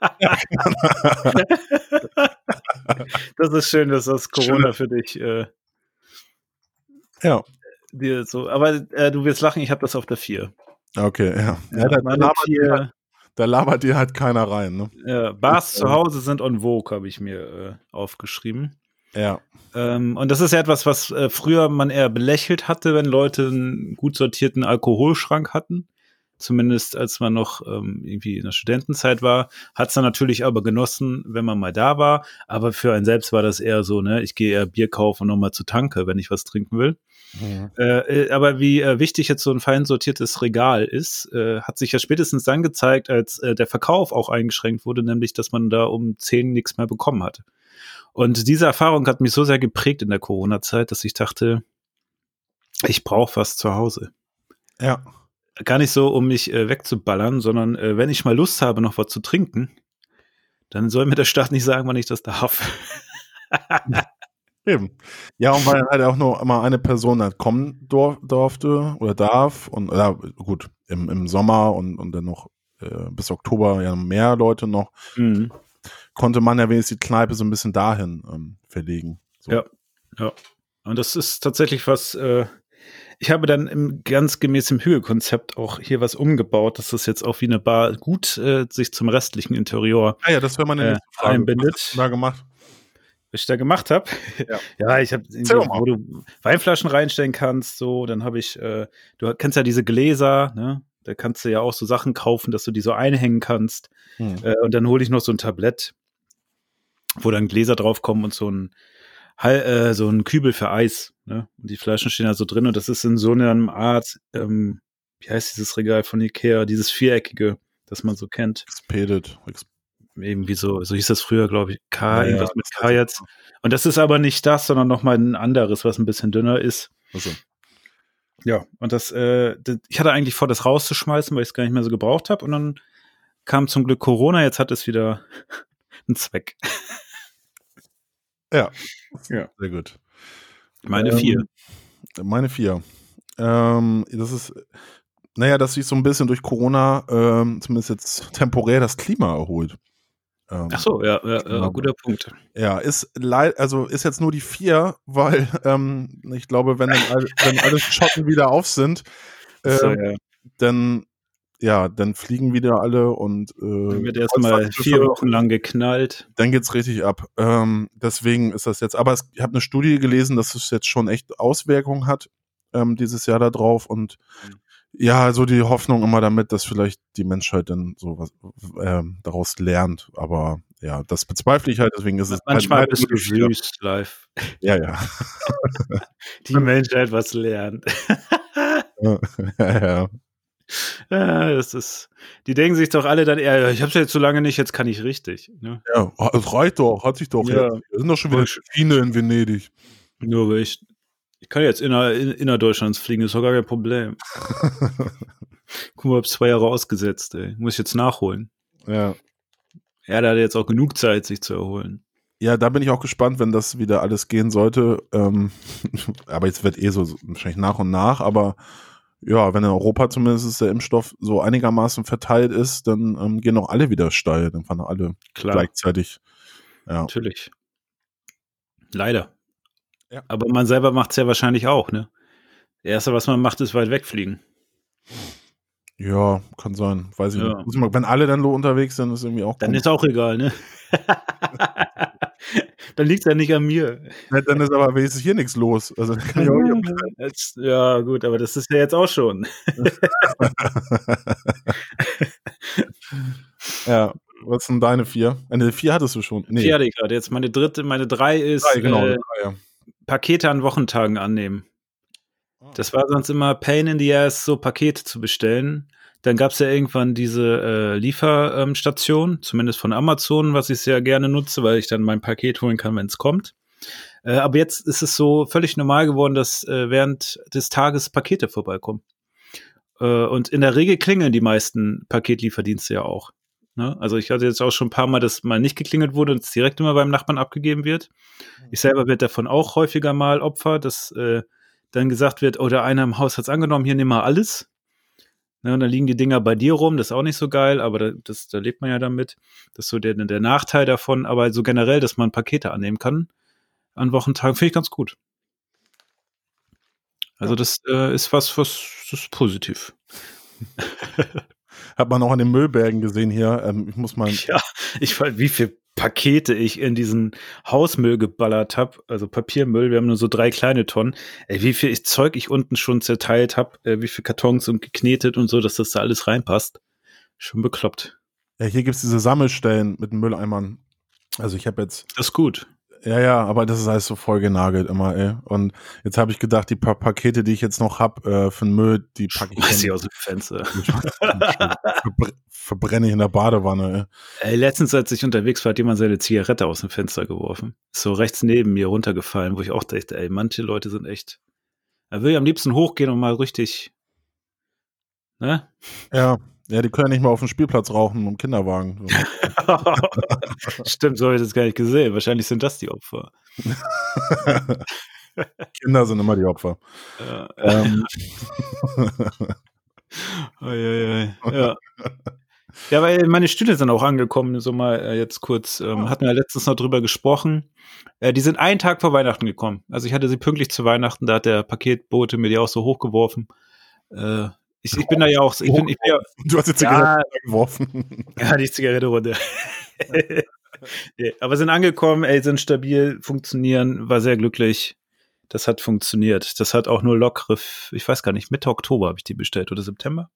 das ist schön, dass das Corona für dich äh, Ja, dir so. Aber äh, du wirst lachen, ich habe das auf der 4. okay, ja. ja, Ja, da, labert dir, halt- vier, da labert dir halt keiner rein, ne? äh, Bars Ich, zu äh, Hause sind on Vogue, habe ich mir äh, aufgeschrieben. Ja. Ähm, und das ist ja etwas, was äh, früher man eher belächelt hatte, wenn Leute einen gut sortierten Alkoholschrank hatten. Zumindest als man noch ähm, irgendwie in der Studentenzeit war, hat es dann natürlich aber genossen, wenn man mal da war. Aber für einen selbst war das eher so, ne, ich gehe eher Bier kaufen und nochmal zu Tanke, wenn ich was trinken will. Mhm. Äh, äh, aber wie äh, wichtig jetzt so ein fein sortiertes Regal ist, äh, hat sich ja spätestens dann gezeigt, als äh, der Verkauf auch eingeschränkt wurde, nämlich dass man da um 10 nichts mehr bekommen hat. Und diese Erfahrung hat mich so sehr geprägt in der Corona-Zeit, dass ich dachte, ich brauche was zu Hause. Ja. Gar nicht so, um mich äh, wegzuballern, sondern äh, wenn ich mal Lust habe, noch was zu trinken, dann soll mir der Staat nicht sagen, wann ich das darf. Eben. Ja, und weil halt auch nur immer eine Person halt kommen durfte oder darf und ja, gut, im, im Sommer und, und dann noch äh, bis Oktober ja mehr Leute noch, Mhm. Konnte man ja wenigstens die Kneipe so ein bisschen dahin ähm, verlegen. So. Ja. Ja. Und das ist tatsächlich was, äh, ich habe dann im, ganz gemäß dem Hügelkonzept auch hier was umgebaut, dass das jetzt auch wie eine Bar gut äh, sich zum restlichen Interieur Ah ja, das wäre meine Äh, Frage. einbindet. Was hast du da gemacht? was ich da gemacht habe. Ja. ja, ich habe, wo du Weinflaschen reinstellen kannst, so, dann habe ich, äh, du kennst ja diese Gläser, ne? Da kannst du ja auch so Sachen kaufen, dass du die so einhängen kannst. Hm. Äh, und dann hole ich noch so ein Tablett, wo dann Gläser draufkommen und so ein, äh, so ein Kübel für Eis. Ne? Und die Flaschen stehen da so drin und das ist in so einer Art, ähm, wie heißt dieses Regal von Ikea, dieses viereckige, das man so kennt. Expedit. Ex Irgendwie so, so hieß das früher, glaube ich. K, Ja, irgendwas ja, mit K jetzt. Und das ist aber nicht das, sondern nochmal ein anderes, was ein bisschen dünner ist. Also, Ja, und das, äh, das, ich hatte eigentlich vor, das rauszuschmeißen, weil ich es gar nicht mehr so gebraucht habe. Und dann kam zum Glück Corona, jetzt hat es wieder einen Zweck. Ja. Ja. Sehr gut. Meine Ähm, vier. Meine vier. Ähm, das ist, naja, dass sich so ein bisschen durch Corona, ähm, zumindest jetzt temporär, das Klima erholt. Ähm, Ach so, ja, ja, ja guter Punkt. Ja, ist leid, also ist jetzt nur die vier, weil ähm, ich glaube, wenn dann all, wenn alle Schotten wieder auf sind, äh, so, ja. dann ja, dann fliegen wieder alle und äh, Dann wird erstmal vier Wochen lang geknallt. dann geht's richtig ab. Ähm, deswegen ist das jetzt, aber es, ich habe eine Studie gelesen, dass es jetzt schon echt Auswirkungen hat ähm, dieses Jahr da drauf und Mhm. ja, so die Hoffnung immer damit, dass vielleicht die Menschheit dann so was ähm, daraus lernt. Aber ja, das bezweifle ich halt, deswegen ist es Manchmal halt bist du süß live. Ja, ja. Die Menschheit was lernt. ja, ja. ja, das ist. Die denken sich doch alle dann eher, ich hab's ja jetzt so lange nicht, jetzt kann ich richtig. Ne? Ja, es reicht doch, hat sich doch Ja. Wir sind doch schon wieder Schiene in Venedig. Nur weil ich. Ich kann jetzt inner, in, innerdeutschlands fliegen, ist doch gar kein Problem. Guck mal, hab zwei Jahre ausgesetzt, ey. Muss ich jetzt nachholen. Ja. Ja, da hat er jetzt auch genug Zeit, sich zu erholen. Ja, da bin ich auch gespannt, wenn das wieder alles gehen sollte. Ähm, aber jetzt wird eh so wahrscheinlich nach und nach, aber ja, wenn in Europa zumindest der Impfstoff so einigermaßen verteilt ist, dann ähm, gehen auch alle wieder steil. Dann fahren alle Klar. gleichzeitig. Ja. Natürlich. Leider. Ja. Aber man selber macht es ja wahrscheinlich auch, ne? Das Erste, was man macht, ist weit wegfliegen. Ja, kann sein. Weiß ich Ja. nicht. Wenn alle dann so unterwegs sind, ist irgendwie auch Dann komisch. ist auch egal, ne? dann liegt es ja nicht an mir. Ja, dann ist aber wenigstens hier nichts los. Also Jetzt, ja, gut, aber das ist ja jetzt auch schon. Ja, was sind deine vier? Eine vier hattest du schon. Nee, Vier hatte ich gerade. Jetzt meine dritte, meine drei ist drei, genau. äh, drei, ja. Pakete an Wochentagen annehmen. Das war sonst immer Pain in the Ass, so Pakete zu bestellen. Dann gab es ja irgendwann diese äh, Lieferstation, zumindest von Amazon, was ich sehr gerne nutze, weil ich dann mein Paket holen kann, wenn es kommt. Äh, aber jetzt ist es so völlig normal geworden, dass äh, während des Tages Pakete vorbeikommen. Äh, und in der Regel klingeln die meisten Paketlieferdienste ja auch. Ne? Also ich hatte jetzt auch schon ein paar Mal, dass mal nicht geklingelt wurde und es direkt immer beim Nachbarn abgegeben wird. Ich selber werde davon auch häufiger mal Opfer, dass äh, dann gesagt wird, oder einer im Haus hat es angenommen, hier nimm mal alles. Ne, und dann liegen die Dinger bei dir rum, das ist auch nicht so geil, aber da, das, da lebt man ja damit. Das ist so der, der Nachteil davon, aber so generell, dass man Pakete annehmen kann an Wochentagen, finde ich ganz gut. Also das äh, ist was, was ist positiv. Hat man auch an den Müllbergen gesehen hier. Ähm, ich muss mal. Ja, ich weiß, wie viel Pakete ich in diesen Hausmüll geballert habe, also Papiermüll, wir haben nur so drei kleine Tonnen, ey, wie viel Zeug ich unten schon zerteilt habe, äh, wie viel Kartons und geknetet und so, dass das da alles reinpasst. Schon bekloppt. Ja, hier gibt's diese Sammelstellen mit Mülleimern. Also ich habe jetzt, Das ist gut. Ja, ja, aber das ist alles so voll genagelt immer, ey. Und jetzt habe ich gedacht, die paar Pakete, die ich jetzt noch hab äh, für den Müll, die packe ich Schmeiß aus dem Fenster. Verbr verbrenne ich in der Badewanne, ey. Ey, letztens, als ich unterwegs war, hat jemand seine Zigarette aus dem Fenster geworfen. Ist so rechts neben mir runtergefallen, wo ich auch dachte, ey, manche Leute sind echt. Da will ich am liebsten hochgehen und mal richtig. Ne? Ja, ja, die können ja nicht mal auf dem Spielplatz rauchen im Kinderwagen. Stimmt, so habe ich das gar nicht gesehen. Wahrscheinlich sind das die Opfer. Kinder sind immer die Opfer. Ja. Ähm. Ja. Ja, weil meine Stühle sind auch angekommen, so mal äh, jetzt kurz. Ähm, hatten wir letztens noch drüber gesprochen. Äh, die sind einen Tag vor Weihnachten gekommen. Also ich hatte sie pünktlich zu Weihnachten, da hat der Paketbote mir die auch so hochgeworfen. Äh, ich, ich bin da ja auch, ich bin, ich bin ja, du hast jetzt die Ja. Zigarette geworfen. ja, die Zigarette runter. nee, aber sind angekommen, ey, sind stabil, funktionieren, war sehr glücklich. Das hat funktioniert. Das hat auch nur lockere, ich weiß gar nicht, Mitte Oktober habe ich die bestellt oder September.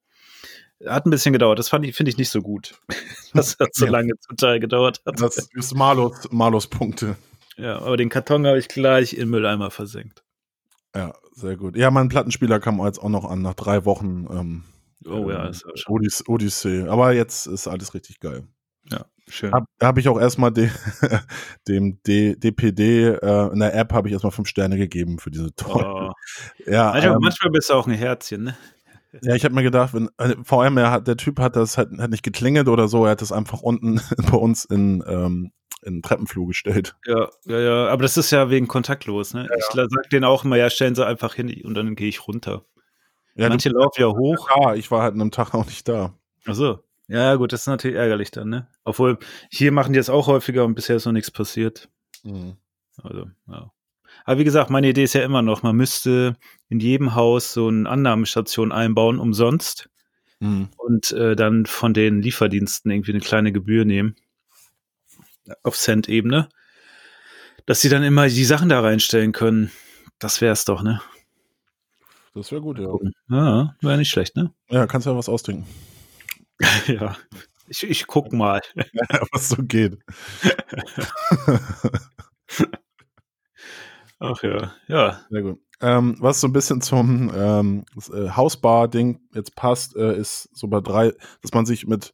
Hat ein bisschen gedauert. Das fand ich, finde ich nicht so gut. Das hat so Ja. lange zum Teil gedauert hat. Das ist Malus, Malus-Punkte. Ja, aber den Karton habe ich gleich in den Mülleimer versenkt. Ja, sehr gut. Ja, mein Plattenspieler kam jetzt auch noch an, nach drei Wochen. Ähm, Oh ja, ähm, ist ja schon Odys Odyssee. Aber jetzt ist alles richtig geil. schön. Hab, da habe ich auch erstmal de, dem D, DPD äh, in der App habe ich erstmal fünf Sterne gegeben für diese tolle. Oh. Ja, Manchmal, ähm, manchmal bist du auch ein Herzchen, ne? ja, ich habe mir gedacht, wenn äh, vor allem er hat, der Typ hat das halt hat nicht geklingelt oder so, er hat das einfach unten bei uns in ähm, in den Treppenflur gestellt. Ja, ja, ja, aber das ist ja wegen kontaktlos, ne? Ich la- sag denen auch immer, ja, stellen sie einfach hin und dann gehe ich runter. Ja, Manche laufen ja hoch. ja, ich war halt an einem Tag auch nicht da. Ach so. Ja, ja, gut, das ist natürlich ärgerlich dann, ne? Obwohl, hier machen die es auch häufiger und bisher ist noch nichts passiert. Also, ja. Aber wie gesagt, meine Idee ist ja immer noch, man müsste in jedem Haus so eine Annahmestation einbauen, umsonst. Mhm. Und äh, dann von den Lieferdiensten irgendwie eine kleine Gebühr nehmen. Auf Cent-Ebene. Dass sie dann immer die Sachen da reinstellen können. Das wär's doch, ne? Das wäre gut, ja. Ja, wäre nicht schlecht, ne? Ja, kannst ja was ausdenken. ja. Ich, ich guck mal. was so geht. Ach ja, ja. Sehr gut. Ähm, was so ein bisschen zum ähm, äh, Hausbar-Ding jetzt passt, äh, ist so bei drei, dass man sich mit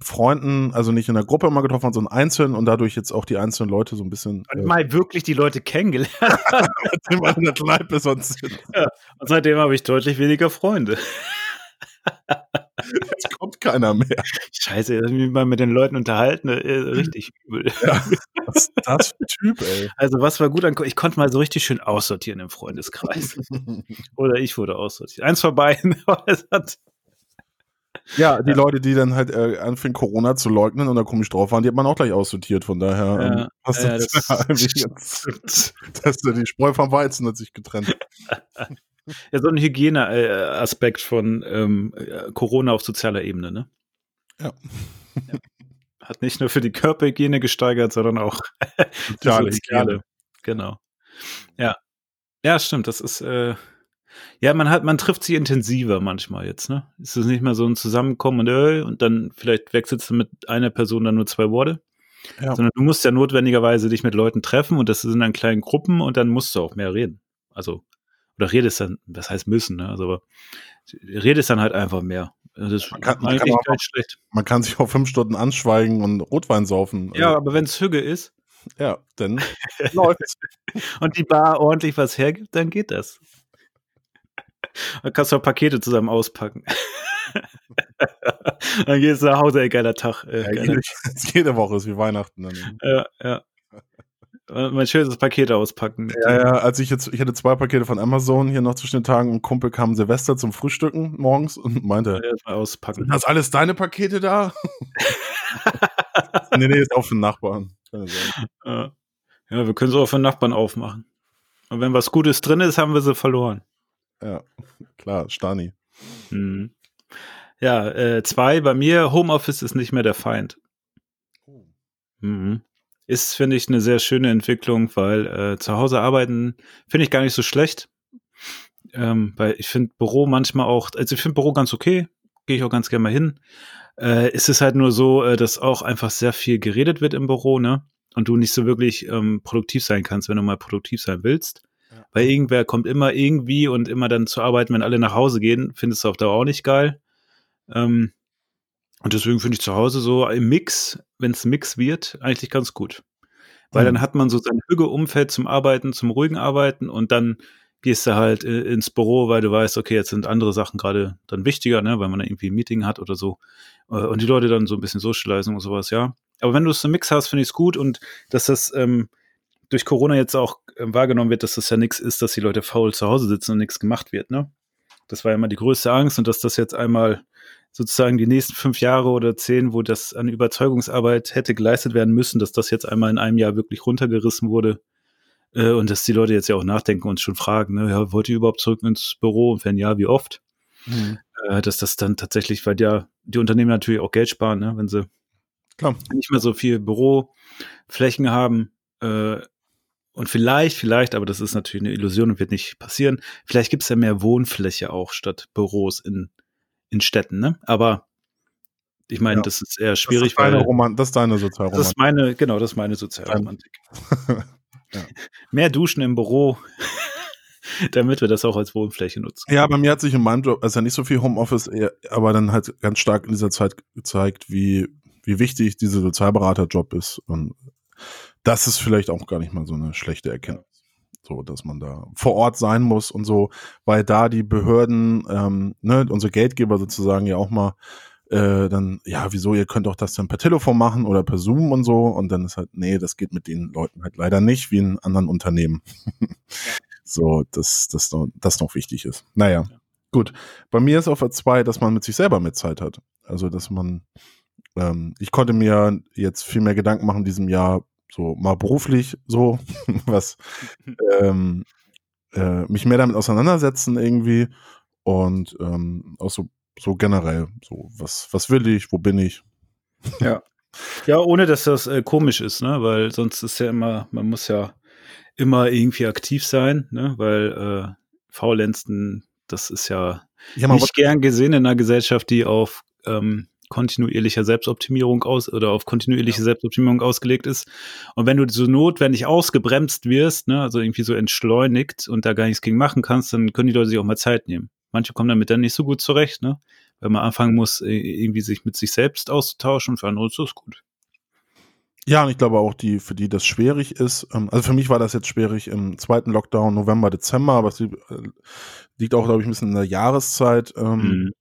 Freunden, also nicht in der Gruppe immer getroffen hat, sondern einzeln und dadurch jetzt auch die einzelnen Leute so ein bisschen Und mal wirklich die Leute kennengelernt. äh, man in der Kneipe sonst Und seitdem habe ich deutlich weniger Freunde. jetzt kommt keiner mehr. Scheiße, ich mich mal mit den Leuten unterhalten, äh, richtig übel. Was ist das für ein Typ, ey? Also was war gut an, ich konnte mal so richtig schön aussortieren im Freundeskreis. Oder ich wurde aussortiert. Eins vorbei. aber es hat- Ja, die Leute, die dann halt äh, anfingen, Corona zu leugnen und da komisch drauf waren, die hat man auch gleich aussortiert. Von daher Ja, ähm, passt ja, das, das- jetzt, dass der die Spreu vom Weizen hat sich getrennt. ja, so ein Hygieneaspekt von ähm, äh, Corona auf sozialer Ebene, ne? Ja. Hat nicht nur für die Körperhygiene gesteigert, sondern auch die Soziale soziale. Genau. Ja. Ja, stimmt. Das ist, äh, ja, man hat, man trifft sie intensiver manchmal jetzt, ne? Ist es nicht mehr so ein Zusammenkommen und, äh, und dann vielleicht wechselst du mit einer Person dann nur zwei Worte. Ja. Sondern du musst ja notwendigerweise dich mit Leuten treffen und das sind dann kleinen Gruppen und dann musst du auch mehr reden. Also, oder redest dann, das heißt müssen, ne? Also, aber redest dann halt einfach mehr. Also Das Man kann- man kann auch-. Man kann sich auch fünf Stunden anschweigen und Rotwein saufen. Ja, Also, aber wenn es Hügge ist ja, dann läuft's. und die Bar ordentlich was hergibt, dann geht das. Dann kannst du auch Pakete zusammen auspacken. dann gehst du nach Hause, ey, geiler Tag. Äh, Ja, geiler jede, jede Woche ist wie Weihnachten. Dann. Ja, ja. Und Mein schönes Paket auspacken. Ja, ja, als ich jetzt, ich hatte zwei Pakete von Amazon hier noch zwischen den Tagen und Kumpel kam Silvester zum Frühstücken morgens und meinte, Ja, auspacken. sind das alles deine Pakete da? nee, nee, ist auch für den Nachbarn. Ja. ja, wir können sie auch für den Nachbarn aufmachen. Und wenn was Gutes drin ist, haben wir sie verloren. Ja, klar, Stani. Mhm. Ja, äh, zwei, bei mir, Homeoffice ist nicht mehr der Feind. Mhm. Ist, finde ich, eine sehr schöne Entwicklung, weil äh, zu Hause arbeiten finde ich gar nicht so schlecht. Ähm, weil ich finde Büro manchmal auch, also ich finde Büro ganz okay, gehe ich auch ganz gerne mal hin. Äh, es ist halt nur so, äh, dass auch einfach sehr viel geredet wird im Büro, ne? Und du nicht so wirklich ähm, produktiv sein kannst, wenn du mal produktiv sein willst. Weil irgendwer kommt immer irgendwie und immer dann zu arbeiten, wenn alle nach Hause gehen, findest du auf Dauer auch nicht geil. Ähm, und deswegen finde ich zu Hause so im Mix, wenn es Mix wird, eigentlich ganz gut. Weil Mhm. dann hat man so sein Hüge-Umfeld zum Arbeiten, zum ruhigen Arbeiten und dann gehst du halt äh, ins Büro, weil du weißt, okay, jetzt sind andere Sachen gerade dann wichtiger, ne, weil man da irgendwie ein Meeting hat oder so. Äh, Und die Leute dann so ein bisschen socializen und sowas, ja. Aber wenn du es im Mix hast, finde ich es gut und dass das ähm, durch Corona jetzt auch äh, wahrgenommen wird, dass das ja nichts ist, dass die Leute faul zu Hause sitzen und nichts gemacht wird, ne? Das war ja immer die größte Angst und dass das jetzt einmal sozusagen die nächsten fünf Jahre oder zehn, wo das an Überzeugungsarbeit hätte geleistet werden müssen, dass das jetzt einmal in einem Jahr wirklich runtergerissen wurde. Äh, und dass die Leute jetzt ja auch nachdenken und schon fragen, ne, ja, wollt ihr überhaupt zurück ins Büro? Und wenn ja, wie oft? Äh, dass das dann tatsächlich, weil ja die Unternehmen natürlich auch Geld sparen, ne, wenn sie Klar. nicht mehr so viel Büroflächen haben. Äh, und vielleicht, vielleicht, aber das ist natürlich eine Illusion und wird nicht passieren, vielleicht gibt es ja mehr Wohnfläche auch statt Büros in, in Städten, ne? Aber ich meine, Ja. das ist eher Das schwierig, ist deine, Roman das ist deine das Sozialromantik. ist meine, genau, das ist meine Sozialromantik. Ja. Mehr Duschen im Büro, damit wir das auch als Wohnfläche nutzen. Ja, bei mir hat sich in meinem Job, also nicht so viel Homeoffice, eher- aber dann halt ganz stark in dieser Zeit gezeigt, wie, wie wichtig dieser Sozialberaterjob ist. Und das ist vielleicht auch gar nicht mal so eine schlechte Erkenntnis. So, dass man da vor Ort sein muss und so, weil da die Behörden, ähm, ne, unsere Geldgeber sozusagen ja auch mal äh, dann, ja, wieso, ihr könnt doch das dann per Telefon machen oder per Zoom und so. Und dann ist halt, nee, das geht mit den Leuten halt leider nicht, wie in anderen Unternehmen. So, dass das, noch- das noch wichtig ist. Naja, gut. Bei mir ist auf der 2, dass man mit sich selber mehr Zeit hat. Also, dass man, ähm, ich konnte mir jetzt viel mehr Gedanken machen in diesem Jahr, so mal beruflich, so, was, ähm, äh, mich mehr damit auseinandersetzen irgendwie und ähm, auch so, so generell, so, was, was will ich, wo bin ich? Ja, ohne dass das äh, komisch ist, ne? Weil sonst ist ja immer, man muss ja immer irgendwie aktiv sein, ne? Weil äh, Faulenzen, das ist ja Ja, nicht gern gesehen in einer Gesellschaft, die auf ähm, kontinuierlicher Selbstoptimierung aus oder auf kontinuierliche Selbstoptimierung ausgelegt ist. Und wenn du so notwendig ausgebremst wirst, ne, also irgendwie so entschleunigt und da gar nichts gegen machen kannst, dann können die Leute sich auch mal Zeit nehmen. Manche kommen damit dann nicht so gut zurecht, ne? Wenn man anfangen muss, irgendwie sich mit sich selbst auszutauschen, für andere ist das gut. Ja, und ich glaube auch, die, für die das schwierig ist, ähm, also für mich war das jetzt schwierig im zweiten Lockdown, November, Dezember, aber es liegt, äh, liegt auch, glaube ich, ein bisschen in der Jahreszeit. Ähm, Mhm.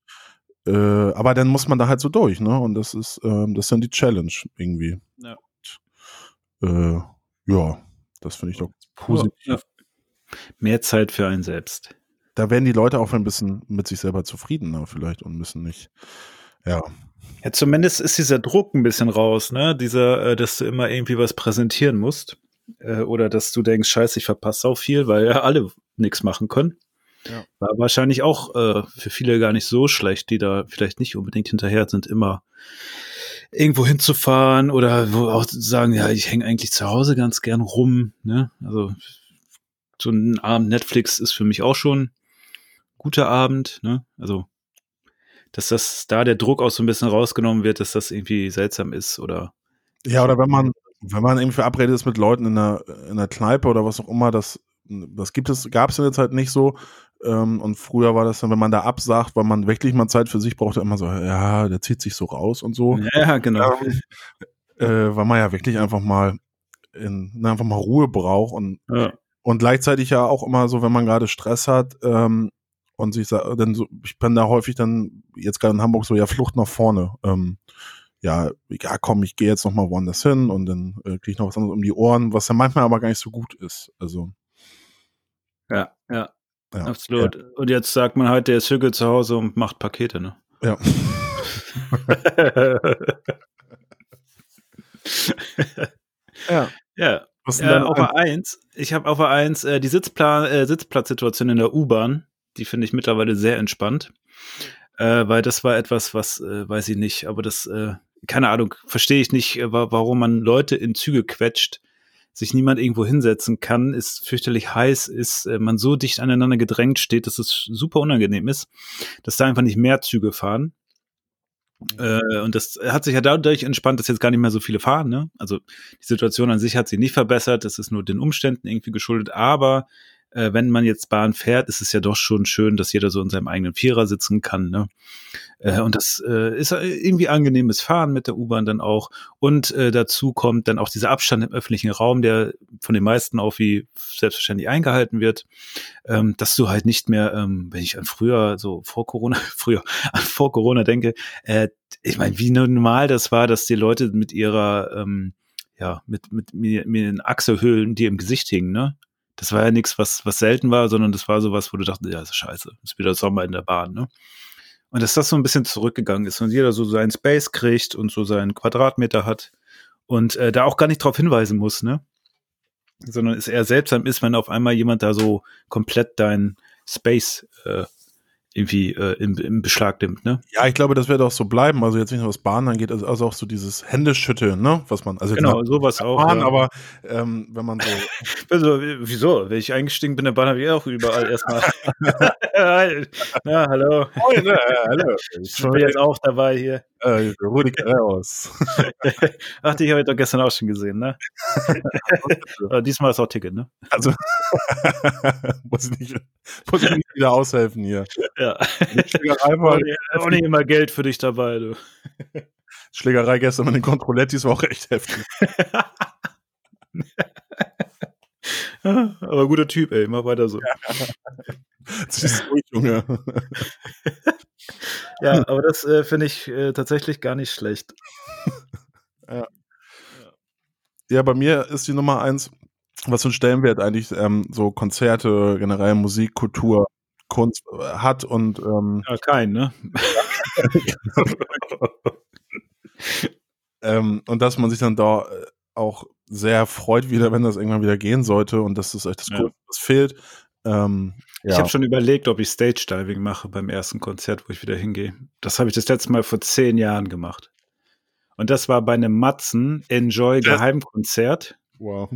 Äh, aber dann muss man da halt so durch, ne? Und das ist, ähm, das ist dann die Challenge irgendwie. Ja. Äh, ja, das finde ich doch positiv. Ja. Mehr Zeit für einen selbst. Da werden die Leute auch ein bisschen mit sich selber zufriedener vielleicht und müssen nicht, ja. Ja, zumindest ist dieser Druck ein bisschen raus, ne? Dieser, äh, dass du immer irgendwie was präsentieren musst. Äh, oder dass du denkst, scheiße, ich verpasse auch viel, weil ja alle nichts machen können. Ja. War wahrscheinlich auch äh, für viele gar nicht so schlecht, die da vielleicht nicht unbedingt hinterher sind, immer irgendwo hinzufahren oder wo auch sagen, ja, ich hänge eigentlich zu Hause ganz gern rum. Ne? Also so ein Abend Netflix ist für mich auch schon ein guter Abend. Ne? Also dass das da der Druck auch so ein bisschen rausgenommen wird, dass das irgendwie seltsam ist oder Ja, oder wenn man, wenn man irgendwie verabredet ist mit Leuten in einer, in einer Kneipe oder was auch immer, das, das gibt es, gab es in der Zeit nicht so. Ähm, und früher war das dann, wenn man da absagt, weil man wirklich mal Zeit für sich brauchte, immer so, ja, der zieht sich so raus und so. ja, genau. Ähm, äh, weil man ja wirklich einfach mal in, ne, einfach mal Ruhe braucht und, Ja. und gleichzeitig ja auch immer so, wenn man gerade Stress hat, ähm, und sich dann so, ich bin da häufig dann, jetzt gerade in Hamburg so, ja, Flucht nach vorne. Ähm, ja, ja, komm, ich gehe jetzt noch mal woanders hin und dann äh, kriege ich noch was anderes um die Ohren, was ja manchmal aber gar nicht so gut ist. Also, ja, ja, ja. absolut. Und jetzt sagt man halt, der ist Hügel zu Hause und macht Pakete, ne? Ja. ja. ja. Was denn Ja, deine auf der 1, ich habe auf der 1 äh, die Sitzpla äh, Sitzplatzsituation in der U-Bahn, die finde ich mittlerweile sehr entspannt. Äh, weil das war etwas, was, äh, weiß ich nicht, aber das, äh, keine Ahnung, verstehe ich nicht, äh, wa- warum man Leute in Züge quetscht, sich niemand irgendwo hinsetzen kann, ist fürchterlich heiß, ist äh, man so dicht aneinander gedrängt steht, dass es super unangenehm ist, dass da einfach nicht mehr Züge fahren. Äh, und das hat sich ja dadurch entspannt, dass jetzt gar nicht mehr so viele fahren. Ne? Also die Situation an sich hat sich nicht verbessert, das ist nur den Umständen irgendwie geschuldet, aber äh, wenn man jetzt Bahn fährt, ist es ja doch schon schön, dass jeder so in seinem eigenen Vierer sitzen kann. Ne? Äh, und das äh, ist irgendwie angenehmes Fahren mit der U-Bahn dann auch. Und äh, dazu kommt dann auch dieser Abstand im öffentlichen Raum, der von den meisten auch wie selbstverständlich eingehalten wird, ähm, dass du halt nicht mehr, ähm, wenn ich an früher, so vor Corona, früher, an vor Corona denke, äh, ich meine, wie normal das war, dass die Leute mit ihrer, ähm, ja, mit, mit, mit, mit den Achselhöhlen, die im Gesicht hingen, ne? Das war ja nichts, was, was selten war, sondern das war sowas, wo du dachtest, ja, ist scheiße, ist wieder Sommer in der Bahn, ne? Und dass das so ein bisschen zurückgegangen ist und jeder so seinen Space kriegt und so seinen Quadratmeter hat und äh, da auch gar nicht drauf hinweisen muss, ne? Sondern es eher seltsam ist, wenn auf einmal jemand da so komplett deinen Space äh, irgendwie äh, im, im Beschlag nimmt, ne? Ja, ich glaube, das wird auch so bleiben. Also jetzt nicht nur was Bahn angeht, also, also auch so dieses Händeschütteln, ne? Was man, also Genau, sowas auch. Bahn, ja. aber ähm, wenn man so, Also, wieso? Wenn ich eingestiegen bin in der Bahn, habe ich auch überall erstmal. ja, hallo. oh, ne, hallo, Ich bin jetzt auch dabei hier. Äh, Rudi Carreras. Ach, die habe ich doch gestern auch schon gesehen, ne? Diesmal ist auch Ticket, ne? Also muss ich nicht, muss ich nicht wieder aushelfen hier. Ja. War, Auch nicht- immer Geld für dich dabei, du. Schlägerei gestern mit den Controlettis war auch echt heftig. Aber guter Typ, ey, mach weiter so. Ziehst durch, Junge. Ja, aber das äh, finde ich äh, tatsächlich gar nicht schlecht. Ja, bei mir ist die Nummer eins, was für einen Stellenwert eigentlich ähm, so Konzerte, generell Musik, Kultur, Kunst äh, hat und ähm, Ja, kein, ne? ähm, und dass man sich dann da äh, auch sehr freut wieder, wenn das irgendwann wieder gehen sollte und das ist echt das Ja. Coole, was fehlt. Ähm, ja. Ich habe schon überlegt, ob ich Stage Diving mache beim ersten Konzert, wo ich wieder hingehe. Das habe ich das letzte Mal vor zehn Jahren gemacht. Und das war bei einem Matzen Enjoy Geheimkonzert. wow.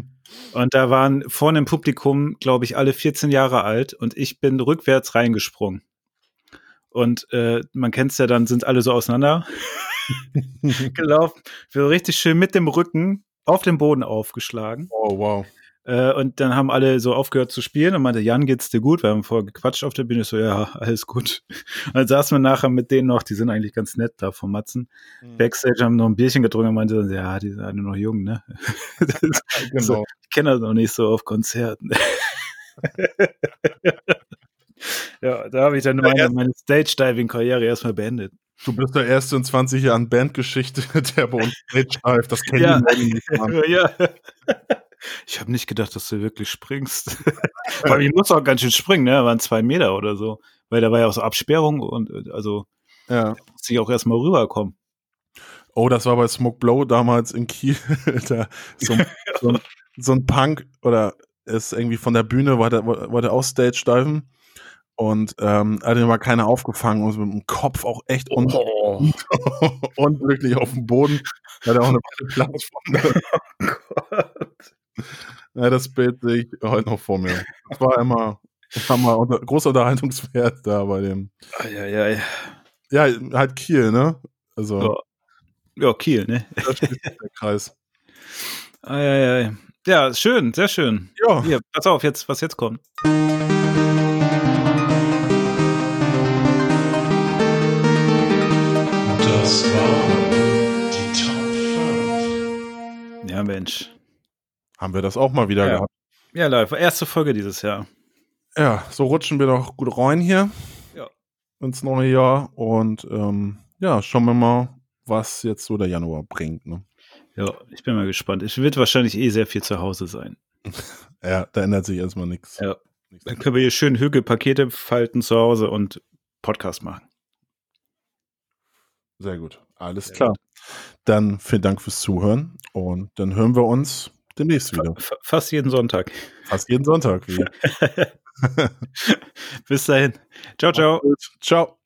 Und da waren vorne im Publikum, glaube ich, alle 14 Jahre alt und ich bin rückwärts reingesprungen. Und äh, man kennt es ja, dann sind alle so auseinander gelaufen. Wir richtig schön mit dem Rücken auf den Boden aufgeschlagen. Oh, wow. Äh, und dann haben alle so aufgehört zu spielen und meinte, Jan, geht's dir gut? Wir haben vorher gequatscht auf der Bühne. Ich so, ja, alles gut. Und dann saßen wir nachher mit denen noch, die sind eigentlich ganz nett da vom Matzen. Backstage haben noch ein Bierchen getrunken und meinte, dann, ja, die sind alle noch jung, ne? Genau. ich kenne das noch nicht so auf Konzerten. ja, da habe ich dann meine, meine Stage-Diving-Karriere erstmal beendet. Du bist der erste in 20 Jahren Bandgeschichte, der bei uns Stage dive. Das kennen Ja. die nicht. Mann. ja. Ich habe nicht gedacht, dass du wirklich springst. Weil ich muss auch ganz schön springen, ne? Waren zwei Meter oder so. Weil da war ja auch so Absperrung und äh, also Ja. musste ich auch erstmal rüberkommen. Oh, das war bei Smoke Blow damals in Kiel. da so, ein- so, so ein Punk oder ist irgendwie von der Bühne, wollte, wollte auch Stage diven und ähm, hat ihn mal keiner aufgefangen und mit dem Kopf auch echt un Oh. unglücklich auf dem Boden. Hat er auch eine Plattform. Ja, das Bild sehe ich heute noch vor mir. Das war immer, mal unter, großer Unterhaltungswert da bei dem. Eieiei. Ja, halt Kiel, ne? Also, Ja. ja, Kiel, ne? da der Kreis. Eieiei. Ja, schön, sehr schön. Ja, Hier, pass auf, jetzt, was jetzt kommt. Ja, Mensch. haben wir das auch mal wieder Ja. gehabt. Ja, live. Erste Folge dieses Jahr. Ja, so rutschen wir doch gut rein hier. Ja. Ins neue Jahr. Und ähm, ja, schauen wir mal, was jetzt so der Januar bringt. Ne? Ja, ich bin mal gespannt. Ich wird wahrscheinlich eh sehr viel zu Hause sein. Ja, da ändert sich erstmal nichts. Ja. Dann können wir hier schön Hügelpakete falten zu Hause und Podcast machen. Sehr gut. Alles Sehr klar. Dann vielen Dank fürs Zuhören und dann hören wir uns demnächst wieder. Fast jeden Sonntag. Fast jeden Sonntag. Bis dahin. Ciao, ciao. Ciao.